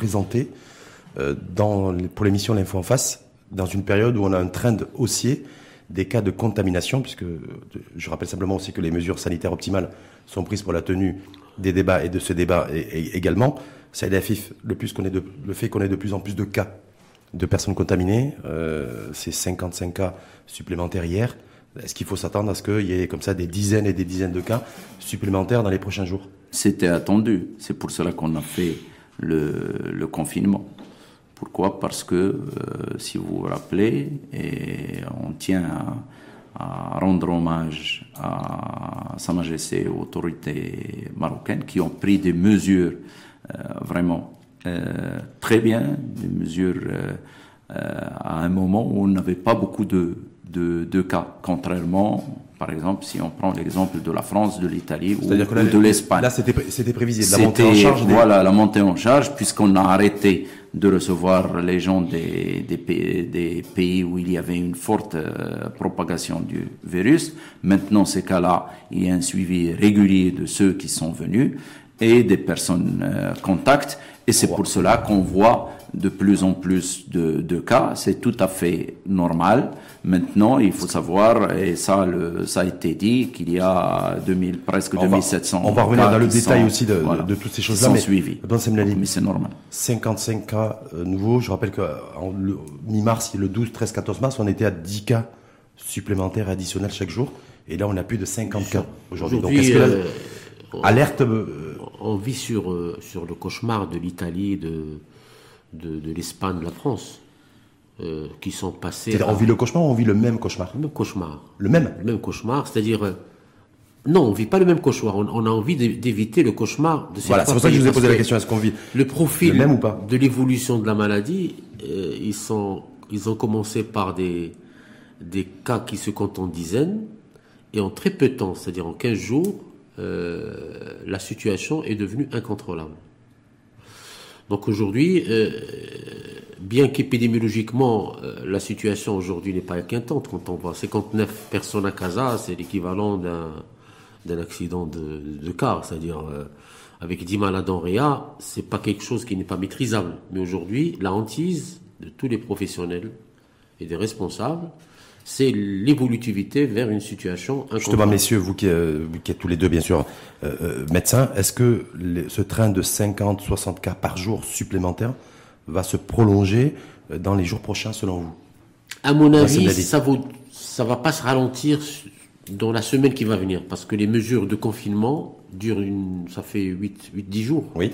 présenter euh, dans, pour l'émission L'Info en face, dans une période où on a un trend haussier des cas de contamination, puisque je rappelle simplement aussi que les mesures sanitaires optimales sont prises pour la tenue des débats et de ce débat et, également. Ça Afif, le, plus qu'on de, le fait qu'on ait de plus en plus de cas de personnes contaminées, euh, c'est 55 cas supplémentaires hier. Est-ce qu'il faut s'attendre à ce qu'il y ait comme ça des dizaines et des dizaines de cas supplémentaires dans les prochains jours? C'était attendu. C'est pour cela qu'on a fait le, confinement. Pourquoi? Parce que, euh, si vous vous rappelez, on tient à, rendre hommage à Sa Majesté aux autorités marocaines qui ont pris des mesures euh, vraiment euh, très bien, des mesures à un moment où on n'avait pas beaucoup de, de, cas, contrairement, par exemple, si on prend l'exemple de la France, de l'Italie ou, de l'Espagne. Là, c'était prévisible, la montée en charge. Voilà, la montée en charge, puisqu'on a arrêté de recevoir les gens des, des, pays, des pays où il y avait une forte euh, propagation du virus. Maintenant, ces cas-là, il y a un suivi régulier de ceux qui sont venus et des personnes euh, contacts. Et c'est pour cela qu'on voit de plus en plus de, de cas. C'est tout à fait normal. Maintenant, il faut savoir, et ça, le, ça a été dit, qu'il y a 2000, presque 2700 On va revenir dans le détail aussi de, de, toutes ces choses-là. Mais suivi. mais c'est normal. 55 cas euh, nouveaux. Je rappelle qu'en mi-mars, le 12, 13, 14 mars, on était à 10 cas supplémentaires additionnels chaque jour. Et là, on a plus de 50 cas aujourd'hui. Donc, est-ce que euh, alerte euh, On vit sur, sur le cauchemar de l'Italie, de, de, de l'Espagne, de la France. Euh, qui sont passés. C'est-à-dire, on vit le cauchemar ou on vit le même cauchemar Le même cauchemar. Le même Le même cauchemar, c'est-à-dire. Euh, non, on vit pas le même cauchemar. On, a envie d'éviter le cauchemar de cette Voilà, c'est pour ça que je vous ai posé la question est-ce qu'on vit le profil même ou pas de l'évolution de la maladie euh, Ils sont, ils ont commencé par des des cas qui se comptent en dizaines et en très peu de temps, c'est-à-dire en 15 jours, la situation est devenue incontrôlable. Donc aujourd'hui, bien qu'épidémiologiquement, euh, la situation aujourd'hui n'est pas inquiétante. Quand on voit 59 personnes à Casa, c'est l'équivalent d'un accident de, car, c'est-à-dire euh, avec 10 malades en réa, c'est pas quelque chose qui n'est pas maîtrisable. Mais aujourd'hui, la hantise de tous les professionnels et des responsables, c'est l'évolutivité vers une situation Justement, messieurs, vous qui, euh, qui, êtes tous les deux, bien sûr, médecins, est-ce que ce train de 50-60 cas par jour supplémentaires va se prolonger euh, dans les jours prochains selon vous? À mon avis, ça ne ça va pas se ralentir dans la semaine qui va venir parce que les mesures de confinement durent une, ça fait 8, 8 10 jours. Oui.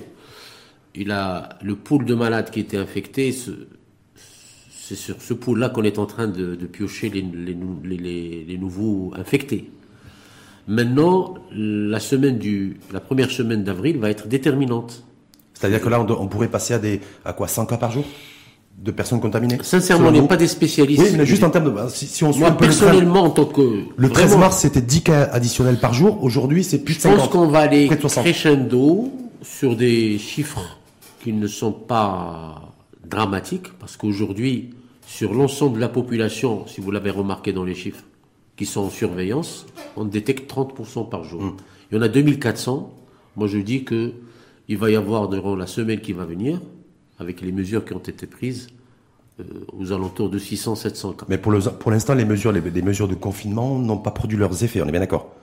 Il a le pool de malades qui étaient infectés, c'est sur ce pool-là qu'on est en train de, piocher les, les, les, nouveaux infectés. Maintenant, la semaine du, la première semaine d'avril va être déterminante. C'est-à-dire que là, on, pourrait passer à des à quoi 100 cas par jour de personnes contaminées? Sincèrement, on n'est pas des spécialistes. Oui, mais juste en termes de bah, si, on Moi, personnellement, en tant que le 13 mars, c'était 10 cas additionnels par jour. Aujourd'hui, c'est plus de 50. Je pense qu'on va aller crescendo sur des chiffres qui ne sont pas dramatiques, parce qu'aujourd'hui, sur l'ensemble de la population, si vous l'avez remarqué dans les chiffres, qui sont en surveillance, on détecte 30% par jour. Hmm. Il y en a 2400. Moi, je dis que il va y avoir durant la semaine qui va venir, avec les mesures qui ont été prises, euh, aux alentours de 600-700 cas. Mais pour l'instant, les mesures, les, mesures de confinement n'ont pas produit leurs effets, on est bien d'accord?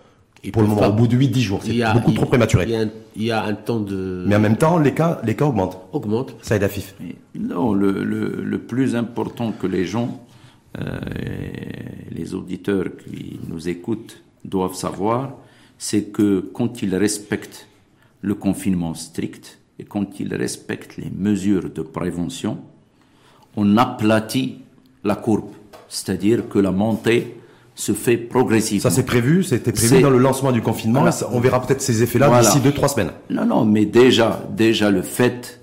Pour le moment, au bout de 8-10 jours, c'est beaucoup trop prématuré. Il y, a un, temps de... Mais en même temps, les cas, les cas augmentent. Augmentent. Ça aide à FIF. Non, le, le, plus important que les gens, euh, les auditeurs qui nous écoutent doivent savoir, c'est que quand ils respectent le confinement strict et quand il respecte les mesures de prévention, on aplatit la courbe, c'est-à-dire que la montée se fait progressivement. Ça c'est prévu, c'était prévu dans le lancement du confinement. On verra peut-être ces effets-là d'ici deux trois semaines. Non, non, mais déjà, déjà le fait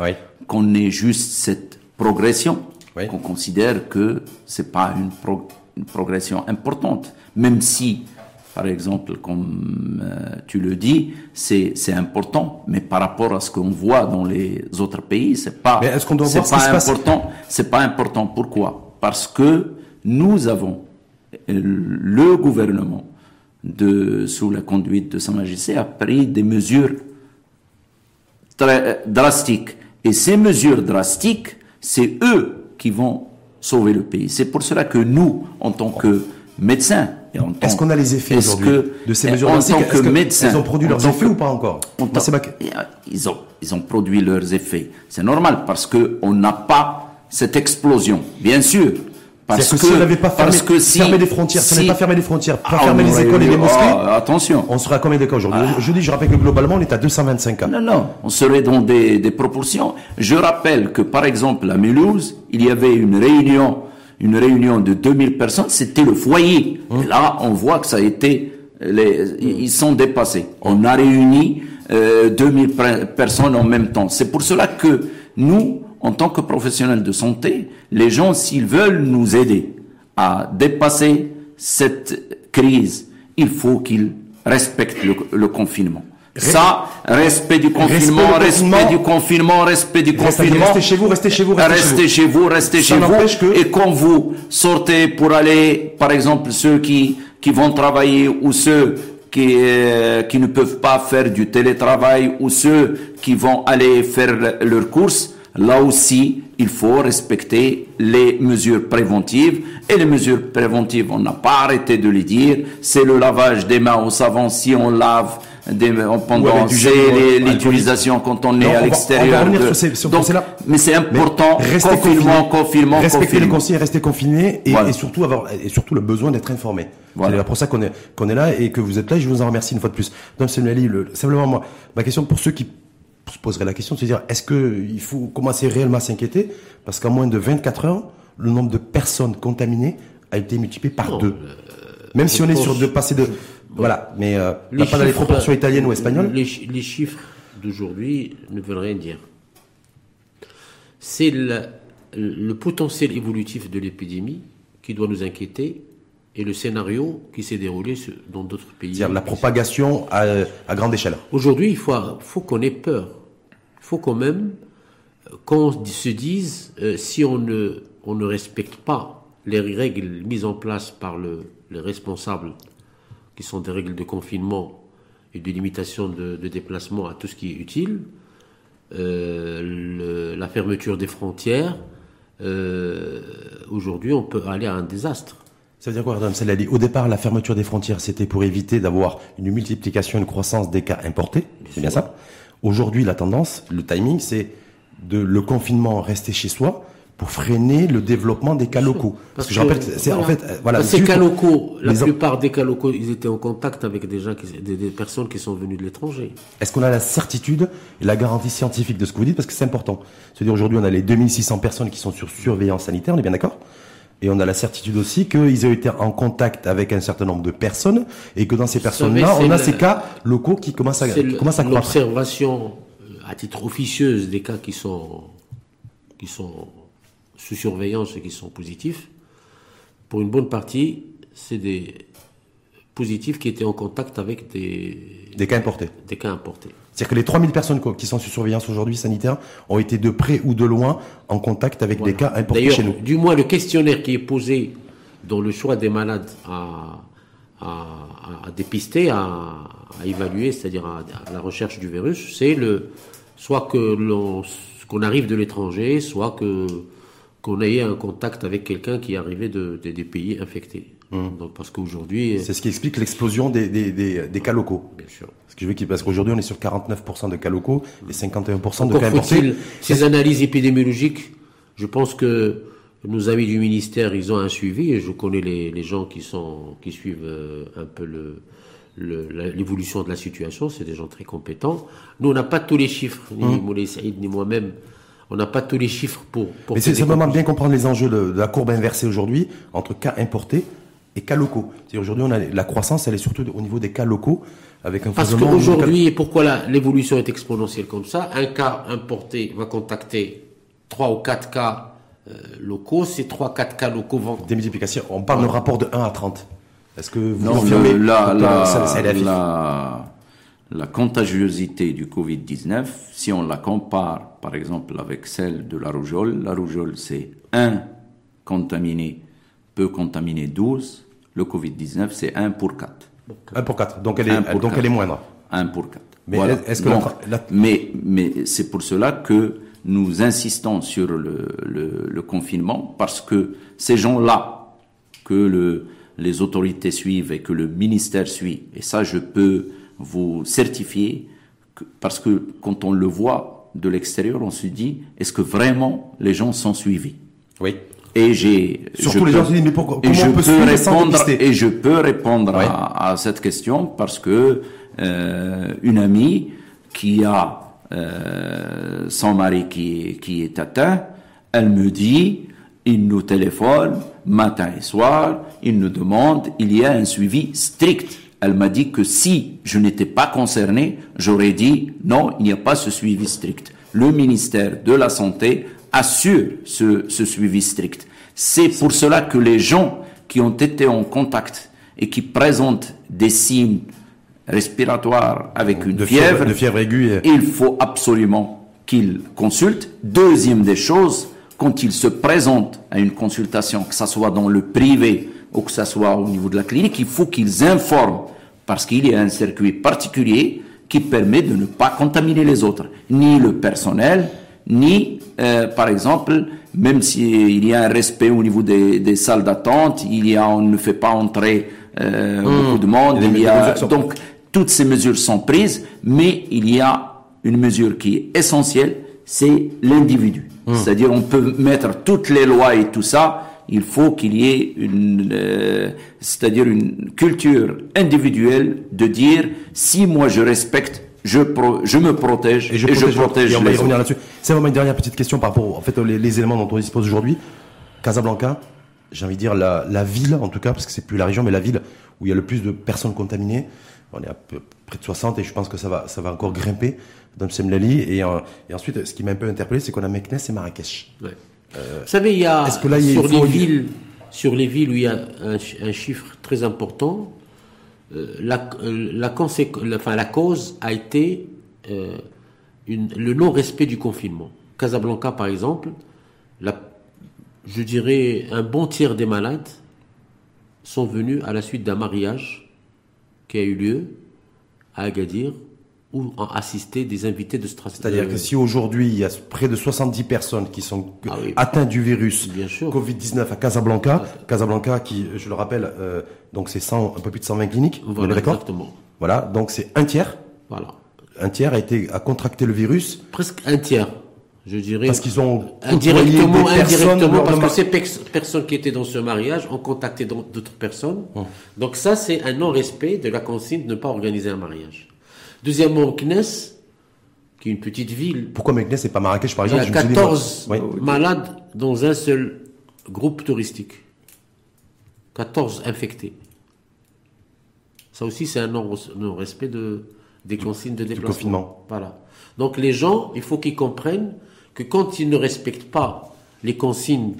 qu'on ait juste cette progression, qu'on considère que c'est pas une, une progression importante, même si par exemple, comme euh, tu le dis, c'est important, mais par rapport à ce qu'on voit dans les autres pays, c'est pas. est-ce qu'on doit voir ce pas important C'est pas important. Pourquoi? Parce que nous avons le gouvernement de sous la conduite de Sa Majesté a pris des mesures très euh, drastiques Et ces mesures drastiques, c'est eux qui vont sauver le pays. C'est pour cela que nous, en tant que médecins, est-ce qu'on a les effets aujourd'hui de ces mesures En tant que, médecins, ils ont produit leurs effets ou pas encore ils, ont, ils ont produit leurs effets. C'est normal parce que on n'a pas cette explosion. Bien sûr, parce que, si on n'avait pas fermé, parce que si, fermé les frontières, si, on n'avait pas fermé les frontières, pas ah, fermé les écoles et les mosquées, oh, attention. On serait à combien de cas aujourd'hui ah. Je dis, je rappelle que globalement, on est à 225 cas. Non, non, on serait dans des, des proportions. Je rappelle que, par exemple, à Mulhouse, il y avait une réunion, une réunion de 2000 personnes, c'était le foyer. Hum. Et là, on voit que ça a été, les, ils sont dépassés. On a réuni euh, 2000 personnes en même temps. C'est pour cela que nous, en tant que professionnels de santé, les gens, s'ils veulent nous aider à dépasser cette crise, il faut qu'ils respectent le, confinement. Ça, respect du confinement, respect, du confinement, respect du confinement. Restez chez vous, restez chez vous, restez, chez vous, restez chez vous. Et quand vous sortez pour aller, par exemple, ceux qui, qui vont travailler ou ceux qui, euh, qui ne peuvent pas faire du télétravail ou ceux qui vont aller faire leurs courses, là aussi, il faut respecter les mesures préventives. Et les mesures préventives, on n'a pas arrêté de les dire. C'est le lavage des mains au savon si on lave des, pendant l'utilisation quand on est à l'extérieur. Mais c'est important. confinement, confinement, Respecter les consignes, rester confiné et, et, surtout avoir et surtout le besoin d'être informé. Voilà. C'est pour ça qu'on est qu'on est là et que vous êtes là. Et je vous en remercie une fois de plus. Donc c'est simplement moi ma question pour ceux qui se poserait la question de se dire est-ce qu'il faut commencer réellement à s'inquiéter? Parce qu'en moins de 24 heures, le nombre de personnes contaminées a été multiplié par deux. Euh, Même si on est sur de passer de... Voilà, mais euh, pas dans les proportions italiennes ou espagnoles. Les, chiffres d'aujourd'hui ne veulent rien dire. C'est le, potentiel évolutif de l'épidémie qui doit nous inquiéter et le scénario qui s'est déroulé dans d'autres pays. C'est-à-dire la propagation à, à grande échelle. Aujourd'hui, il faut, faut qu'on ait peur faut quand même qu'on se dise euh, si on ne, on ne respecte pas les règles mises en place par le, les responsables, qui sont des règles de confinement et de limitation de, déplacement à tout ce qui est utile, euh, la fermeture des frontières, euh, aujourd'hui on peut aller à un désastre. Ça veut dire quoi, Madame dit Au départ, la fermeture des frontières, c'était pour éviter d'avoir une multiplication, une croissance des cas importés. C'est bien ça Aujourd'hui, la tendance, le timing, c'est de le confinement rester chez soi pour freiner le développement des cas locaux. Parce, que, je rappelle, c'est en fait, voilà. Ces cas locaux, la plupart des cas locaux, ils étaient en contact avec des gens, qui, des, personnes qui sont venues de l'étranger. Est-ce qu'on a la certitude et la garantie scientifique de ce que vous dites? Parce que c'est important. C'est-à-dire aujourd'hui, on a les 2600 personnes qui sont sur surveillance sanitaire, on est bien d'accord? Et on a la certitude aussi qu'ils ont été en contact avec un certain nombre de personnes et que dans ces personnes-là, on a ces cas locaux qui commencent à, qui commencent à croître. L'observation euh, à titre officieuse des cas qui sont, qui sont sous surveillance et qui sont positifs, pour une bonne partie, c'est des positifs qui étaient en contact avec des, des cas importés. Des cas importés. C'est-à-dire que les 3000 personnes qui sont sous surveillance aujourd'hui sanitaire ont été de près ou de loin en contact avec des cas importés chez nous. Du moins, le questionnaire qui est posé dans le choix des malades à, à, dépister, à, évaluer, c'est-à-dire à, la recherche du virus, c'est le soit que l'on qu'on arrive de l'étranger, soit que qu'on ait un contact avec quelqu'un qui est arrivé de, des pays infectés. Hum. Donc, parce qu'aujourd'hui. C'est ce qui explique l'explosion des, des, des, cas locaux. Bien sûr. Ce que je veux qu'il parce qu'aujourd'hui on est sur 49% de cas locaux et 51% de cas importés. Ces analyses épidémiologiques, je pense que nos amis du ministère, ils ont un suivi et je connais les, les gens qui sont qui suivent euh, un peu le l'évolution de la situation, c'est des gens très compétents. Nous, on n'a pas tous les chiffres, ni hum. Moulay Saïd, ni moi-même, on n'a pas tous les chiffres pour. pour Mais c'est vraiment bien comprendre les enjeux de, de la courbe inversée aujourd'hui entre cas importés et cas locaux. Aujourd'hui, on a la croissance, elle est surtout au niveau des cas locaux, avec un Parce qu'aujourd'hui, et pourquoi l'évolution est exponentielle comme ça? Un cas importé va contacter trois ou quatre cas euh, locaux, ces trois, quatre cas locaux vont... Des multiplications, on parle de rapport de 1 à 30. Est-ce que vous non, confirmez la, la, la, contagiosité du Covid-19, si on la compare, par exemple, avec celle de la rougeole, la rougeole, c'est 1 contaminé peut contaminer 12. Le Covid-19, c'est 1 pour 4. 1 pour 4. Donc elle est, donc elle est moindre. 1 pour 4. Mais, est-ce que mais, mais c'est pour cela que nous insistons sur le, le, confinement parce que ces gens-là que le, les autorités suivent et que le ministère suit, et ça je peux vous certifier, parce que quand on le voit de l'extérieur, on se dit, est-ce que vraiment les gens sont suivis? Oui. Et j'ai surtout les gens se disent mais pourquoi comment je on peut peux répondre et je peux répondre à, à, cette question parce que euh, une amie qui a euh, son mari qui, qui est atteint, elle me dit il nous téléphone matin et soir, il nous demande, il y a un suivi strict. Elle m'a dit que si je n'étais pas concerné, j'aurais dit non, il n'y a pas ce suivi strict. Le ministère de la Santé assure ce, ce suivi strict. C'est pour cela que les gens qui ont été en contact et qui présentent des signes respiratoires avec une fièvre, de fièvre aiguë, il faut absolument qu'ils consultent. Deuxième des choses, quand ils se présentent à une consultation, que ce soit dans le privé ou que ce soit au niveau de la clinique, il faut qu'ils informent, parce qu'il y a un circuit particulier qui permet de ne pas contaminer les autres, ni le personnel, ni, euh, par exemple, même s'il y a un respect au niveau des, salles d'attente, il y a, on ne fait pas entrer euh, mmh. beaucoup de monde, il y a, donc toutes ces mesures sont prises, mais il y a une mesure qui est essentielle, c'est l'individu. Hmm. C'est-à-dire on peut mettre toutes les lois et tout ça, il faut qu'il y ait une, euh, c'est-à-dire une culture individuelle de dire si moi je respecte, je, je me protège et je protège, on va y revenir là-dessus. C'est vraiment une dernière petite question par rapport en fait les, les éléments dont on dispose aujourd'hui. Casablanca, j'ai envie de dire la, la, ville en tout cas parce que c'est plus la région mais la ville où il y a le plus de personnes contaminées. On est à peu près de 60 et je pense que ça va ça va encore grimper dans Semlali. Et, euh, et ensuite, ce qui m'a un peu interpellé, c'est qu'on a Meknes et Marrakech. Ouais. Euh, Vous savez, il y a, que là, sur, les villes, sur les villes où il y a un, chiffre très important, la, euh, la, enfin, la cause a été euh, une, le non-respect du confinement. Casablanca, par exemple, la, je dirais un bon tiers des malades sont venus à la suite d'un mariage qui a eu lieu à Agadir ou en assister des invités de Strasbourg. C'est-à-dire que si aujourd'hui il y a près de 70 personnes qui sont ah atteintes du virus Covid-19 à Casablanca, Casablanca qui, je le rappelle, euh, donc c'est 100, un peu plus de 120 cliniques, voilà, exactement. Voilà, donc c'est un tiers. Voilà. Un tiers a été a contracté le virus. Presque un tiers, je dirais. Parce qu'ils ont indirectement, indirectement, parce que ces personnes qui étaient dans ce mariage ont contacté d'autres personnes. Hum. Donc ça, c'est un non-respect de la consigne de ne pas organiser un mariage. Deuxièmement, Knes, qui est une petite ville. Pourquoi Meknes et pas Marrakech, par exemple Il y a 14 malades dans un seul groupe touristique. 14 infectés. Ça aussi, c'est un non-respect de, des consignes de déplacement. confinement. Voilà. Donc les gens, il faut qu'ils comprennent que quand ils ne respectent pas les consignes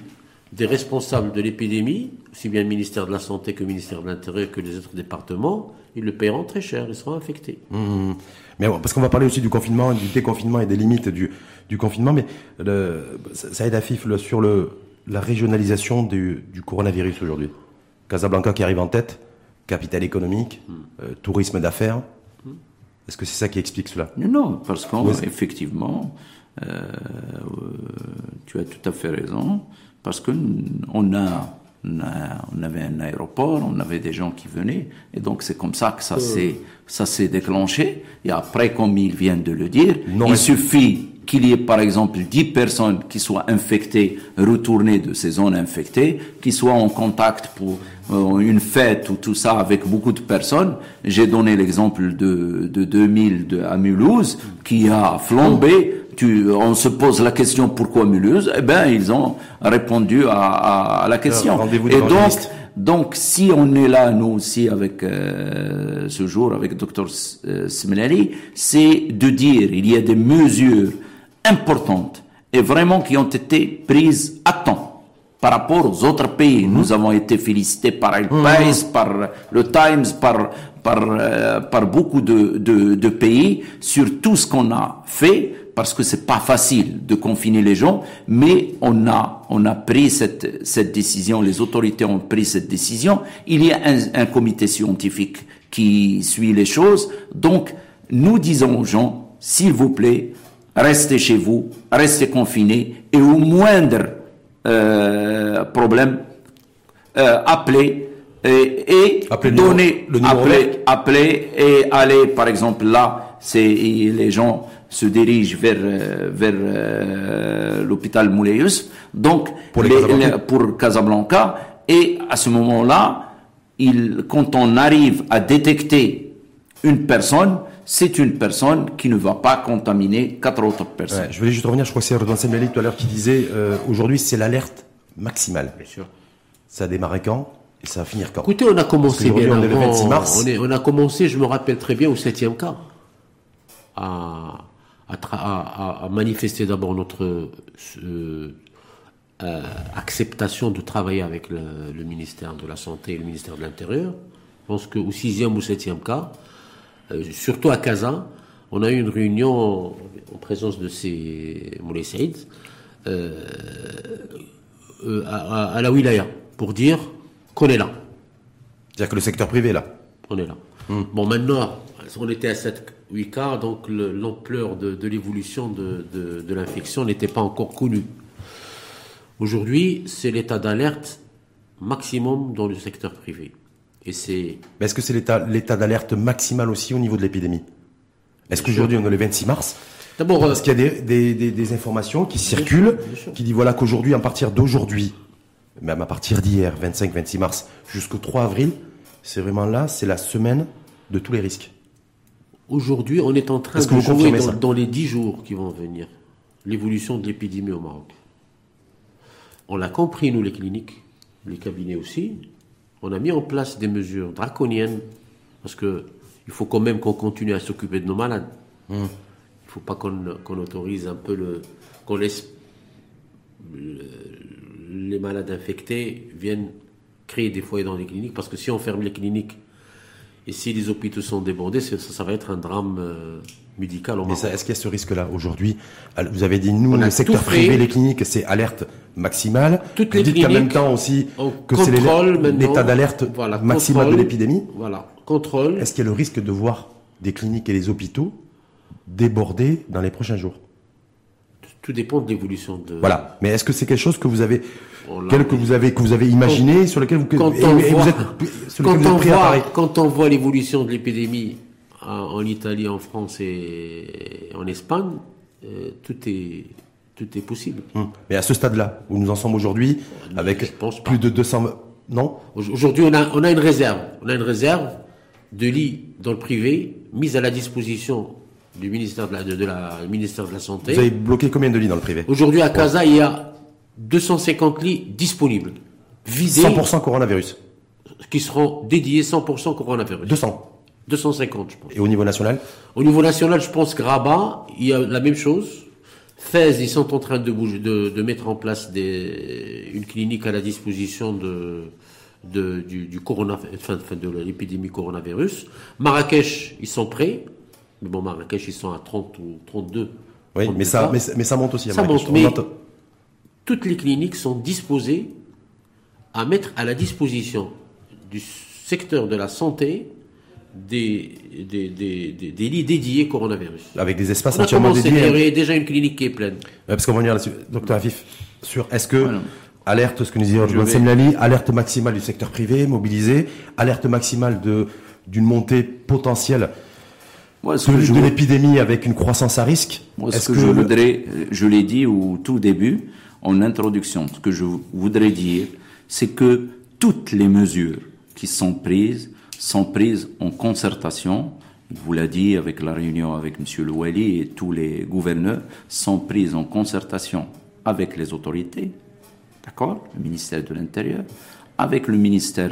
des responsables de l'épidémie, aussi bien le ministère de la Santé que le ministère de l'Intérieur que les autres départements, ils le paieront très cher, ils seront infectés. Mmh. Mais parce qu'on va parler aussi du confinement, du déconfinement et des limites du, du confinement, mais le, ça aide à FIF sur le, la régionalisation du, du coronavirus aujourd'hui. Casablanca qui arrive en tête, capitale économique, mmh. euh, tourisme d'affaires. Mmh. Est-ce que c'est ça qui explique cela? Non, parce qu'effectivement, euh, tu as tout à fait raison parce que on a, on avait un aéroport, on avait des gens qui venaient, et donc c'est comme ça que ça euh. s'est, ça s'est déclenché. Et après, comme ils viennent de le dire, il suffit qu'il y ait par exemple 10 personnes qui soient infectées, retournées de ces zones infectées, qui soient en contact pour euh, une fête ou tout ça avec beaucoup de personnes. J'ai donné l'exemple de, de 2000 de, à Mulhouse, qui a flambé on se pose la question pourquoi Mulhouse? Eh ben, ils ont répondu à, la question. Et donc, donc, si on est là, nous aussi, avec euh, ce jour, avec Dr euh, c'est de dire il y a des mesures importantes et vraiment qui ont été prises à temps par rapport aux autres pays. Mhm. Nous avons été félicités par El mhm. Par le Times, par par euh, par beaucoup de, de, de pays sur tout ce qu'on a fait parce que c'est pas facile de confiner les gens, mais on a, on a pris cette, cette décision, les autorités ont pris cette décision. Il y a un, un comité scientifique qui suit les choses. Donc, nous disons aux gens, s'il vous plaît, restez chez vous, restez confinés et au moindre euh, problème, euh, appelez et, et donner, le appeler, appeler et aller, par exemple, là, c'est les gens se dirigent vers vers euh, l'hôpital Mouleus, donc pour, pour Casablanca, et à ce moment-là, il, quand on arrive à détecter une personne, c'est une personne qui ne va pas contaminer quatre autres personnes. je voulais juste revenir, je crois que c'est Redouane Semlali tout à l'heure qui disait, euh, aujourd'hui c'est l'alerte maximale. Bien sûr. Ça a démarré quand et ça va finir quand? Écoutez, on a commencé bien on, est le 26 mars. On, a commencé, je me rappelle très bien, au 7e cas, à, à, manifester d'abord notre euh, euh, acceptation de travailler avec le, ministère de la Santé et le ministère de l'Intérieur. Je pense qu'au 6e ou 7e cas, euh, surtout à Casa, on a eu une réunion en, présence de ces Moulay Saïd à, à la Wilaya pour dire qu'on est là. C'est-à-dire que le secteur privé là On est là. Hmm. Bon, maintenant, on était à 7-8 cas, donc l'ampleur de, l'évolution de, de, l'infection n'était pas encore connue. Aujourd'hui, c'est l'état d'alerte maximum dans le secteur privé. Et c'est. Mais est-ce que c'est l'état, l'état d'alerte maximal aussi au niveau de l'épidémie? Est-ce qu'aujourd'hui, on est le 26 mars? D'abord, parce qu'il y a des, des, des, informations qui circulent, qui disent voilà qu'aujourd'hui, à partir d'aujourd'hui, même à partir d'hier, 25-26 mars, jusqu'au 3 avril, c'est vraiment là, c'est la semaine de tous les risques. Aujourd'hui, on est en train de jouer dans, dans, les 10 jours qui vont venir l'évolution de l'épidémie au Maroc. On l'a compris, nous, les cliniques, les cabinets aussi. On a mis en place des mesures draconiennes parce que il faut quand même qu'on continue à s'occuper de nos malades. Hum. Il ne faut pas qu'on autorise un peu le. qu'on laisse les malades infectés viennent créer des foyers dans les cliniques, parce que si on ferme les cliniques et si les hôpitaux sont débordés, ça, va être un drame euh, au Mais est-ce qu'il y a ce risque-là aujourd'hui Vous avez dit, nous, le secteur privé, les cliniques, c'est alerte maximale. Toutes les cliniques. en même temps aussi que c'est l'état d'alerte maximale de l'épidémie. Voilà, contrôle. Est-ce qu'il y a le risque de voir des cliniques et les hôpitaux débordés dans les prochains jours? Tout dépend de l'évolution de. Voilà. Mais est-ce que c'est quelque chose que vous avez, que vous avez, que vous avez imaginé, sur lequel vous, quand on voit, quand, on voit quand on voit l'évolution de l'épidémie en, Italie, en France et en Espagne, euh, tout est tout est possible. Hum. Mais à ce stade-là, où nous en sommes aujourd'hui, avec plus de 200, non? Aujourd'hui, on a on a une réserve, on a une réserve de lits dans le privé mise à la disposition du ministère de la, de, la, ministère de la Santé. Vous avez bloqué combien de lits dans le privé? Aujourd'hui, à Casa, il y a 250 lits disponibles. Vidés. 100% coronavirus. Qui seront dédiés 100% coronavirus. 200. 250, je pense. Et au niveau national Au niveau national, je pense que Rabat, il y a la même chose. Fès, ils sont en train de, bouger, de, de mettre en place des, une clinique à la disposition de, de, du, du corona, enfin, de l'épidémie coronavirus. Marrakech, ils sont prêts. Mais bon, Marrakech, ils sont à 30 ou 32. Oui, mais ça, mais, ça monte aussi à ça Monte, mais toutes les cliniques sont disposées à mettre à la disposition du secteur de la santé des, des, des, des, lits dédiés coronavirus. Avec des espaces entièrement dédiés. Il y a déjà une clinique qui est pleine. parce qu'on va venir là-dessus. Docteur Afif, sur est-ce que, alerte, ce que nous disait vais... alerte maximale du secteur privé, mobilisé, alerte maximale de, d'une montée potentielle moi, ce de, l'épidémie avec une croissance à risque? Moi, ce que, je voudrais, je l'ai dit au tout début, en introduction, ce que je voudrais dire, c'est que toutes les mesures qui sont prises sont prises en concertation. Vous l'a dit avec la réunion avec M. Louali et tous les gouverneurs, sont prises en concertation avec les autorités, d'accord, le ministère de l'Intérieur, avec le ministère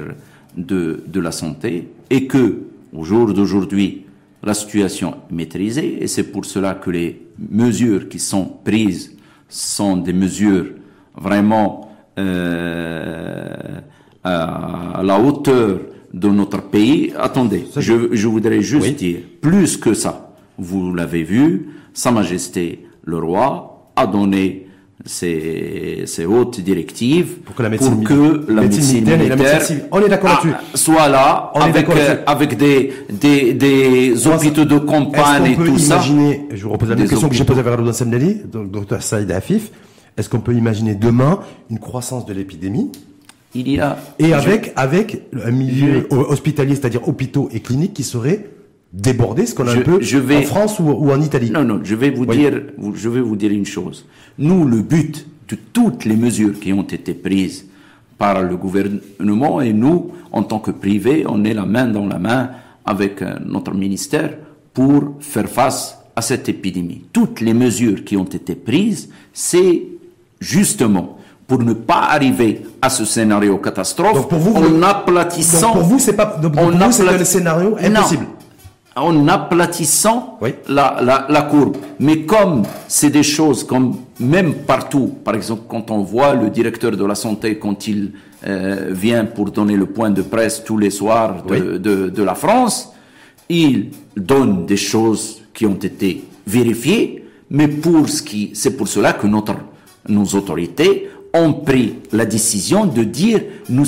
de, de la Santé, et que, au jour d'aujourd'hui, la situation est maîtrisée et c'est pour cela que les mesures qui sont prises sont des mesures vraiment euh, à la hauteur de notre pays. Attendez, je, je, voudrais juste dire, plus que ça, vous l'avez vu, Sa Majesté le Roi a donné ces, ces hautes directives pour que la médecine, que la médecine, militaire, on est d'accord là-dessus. soit là avec, euh, avec des, des, des hôpitaux de campagne et tout imaginer, ça. Je vous repose la même question que j'ai posée à Verdo Semneli, docteur Saïd Afif. Est-ce qu'on peut imaginer demain une croissance de l'épidémie Il y a. Et avec, avec un milieu hospitalier, c'est-à-dire hôpitaux et cliniques qui seraient débordés, ce qu'on a un peu je vais, en France ou, ou, en Italie. Non, non, je vais vous dire, je vais vous dire une chose. Nous, le but de toutes les mesures qui ont été prises par le gouvernement et nous, en tant que privé, on est la main dans la main avec euh, notre ministère pour faire face à cette épidémie. Toutes les mesures qui ont été prises, c'est justement pour ne pas arriver à ce scénario catastrophe pour vous, en aplatissant. pour vous, c'est pas. Donc pour vous, le scénario impossible en aplatissant la, la, courbe. Mais comme c'est des choses comme même partout, par exemple quand on voit le directeur de la santé quand il euh, vient pour donner le point de presse tous les soirs de, de, de la France, il donne des choses qui ont été vérifiées, mais pour ce qui, c'est pour cela que notre, nos autorités ont pris la décision de dire, nous,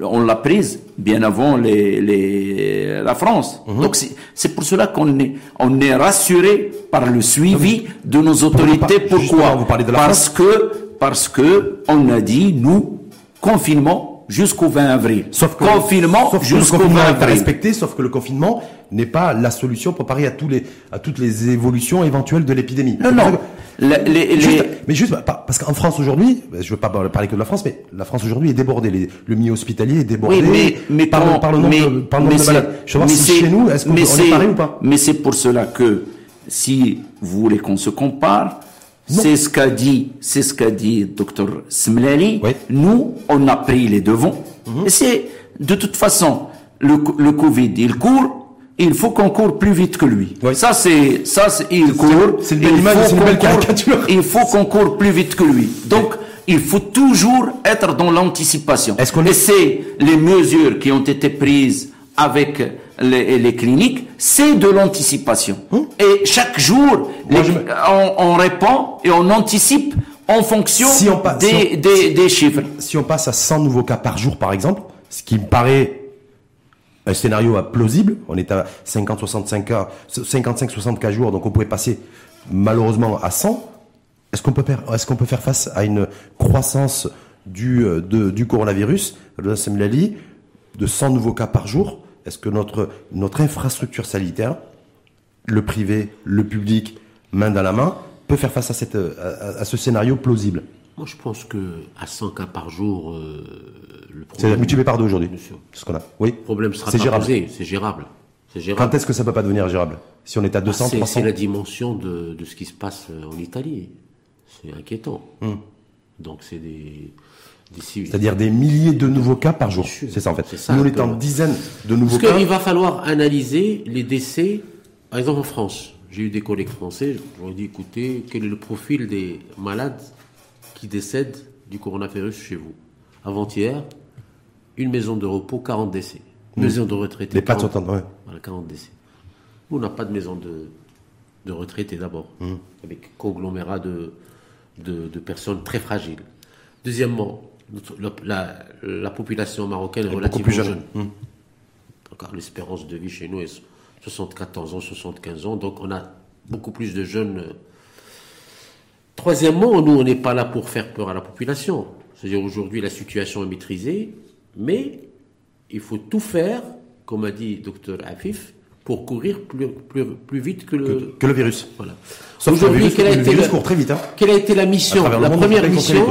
on l'a prise bien avant les, les la France. Mhm. Donc c'est pour cela qu'on est, on est rassuré par le suivi de nos autorités. Pourquoi vous parlez de la Parce que parce que on a dit nous confinement jusqu'au 20 avril. Sauf que, confinement jusqu'au 20 avril. Respecté, sauf que le confinement n'est pas la solution pour parer à tous les à toutes les évolutions éventuelles de l'épidémie. Non, non. Mais juste parce qu'en France aujourd'hui, je veux pas parler que de la France, mais la France aujourd'hui est débordée. le milieu hospitalier est débordé oui, mais, par, le, par le nombre, de, par le nombre de malades. Je veux voir si chez nous, est-ce qu'on est, est pareil ou pas? Mais c'est pour cela que si vous voulez qu'on se compare, c'est ce qu'a dit, c'est ce qu'a dit docteur Smlali. Nous, on a pris les devants. Mhm. Et c'est, de toute façon, le, le Covid, il court. Il faut qu'on court plus vite que lui. Ça, c'est, ça, c'est, il court. C'est une belle caricature. Il faut qu'on court plus vite que lui. Donc, il faut toujours être dans l'anticipation. Et c'est les mesures qui ont été prises avec les, les cliniques, c'est de l'anticipation. Hum? Et chaque jour, on, répond et on anticipe en fonction des, des, des, chiffres. Si on passe à 100 nouveaux cas par jour, par exemple, ce qui me paraît un scénario plausible, on est à 50-65 cas, 55-60 cas jours, donc on pourrait passer malheureusement à 100. Est-ce qu'on peut faire, est-ce peut faire face à une croissance du, euh, du coronavirus, de de 100 nouveaux cas par jour. Est-ce que notre, notre infrastructure sanitaire, le privé, le public, main dans la main, peut faire face à, cette, à, ce scénario plausible? Moi, je pense que à 100 cas par jour, euh, le problème. C'est multiplié par deux aujourd'hui. C'est ce qu'on a. Oui. Le problème sera c'est gérable. C'est gérable. Quand est-ce que ça peut pas devenir gérable Si on est à 200, ah, C'est la dimension de, de, ce qui se passe euh, en Italie. C'est inquiétant. Hmm. Donc c'est des c'est-à-dire des milliers de nouveaux cas par jour. C'est ça en fait. Ça, Nous, on est en dizaines de nouveaux cas. Parce qu'il va falloir analyser les décès, par exemple en France. J'ai eu des collègues français, je leur ai dit, écoutez, quel est le profil des malades qui décèdent du coronavirus chez vous Avant-hier, une maison de repos, 40 décès. Mmh. maison de retraite. Les pattes sont en ouais. Voilà, 40 décès. Nous, on n'a pas de maison de, de retraités d'abord, mmh. avec conglomérat de, de, de personnes très fragiles. Deuxièmement, la, la, population marocaine est relativement jeune. Hum. L'espérance de vie chez nous est 74 ans, 75 ans, donc on a beaucoup plus de jeunes. Troisièmement, nous, on n'est pas là pour faire peur à la population. C'est-à-dire aujourd'hui, la situation est maîtrisée, mais il faut tout faire, comme a dit docteur Afif, pour courir plus, plus, plus vite que le, que, le virus. Voilà. Aujourd'hui, quelle, a été très vite, hein. quelle a été la mission La première mission,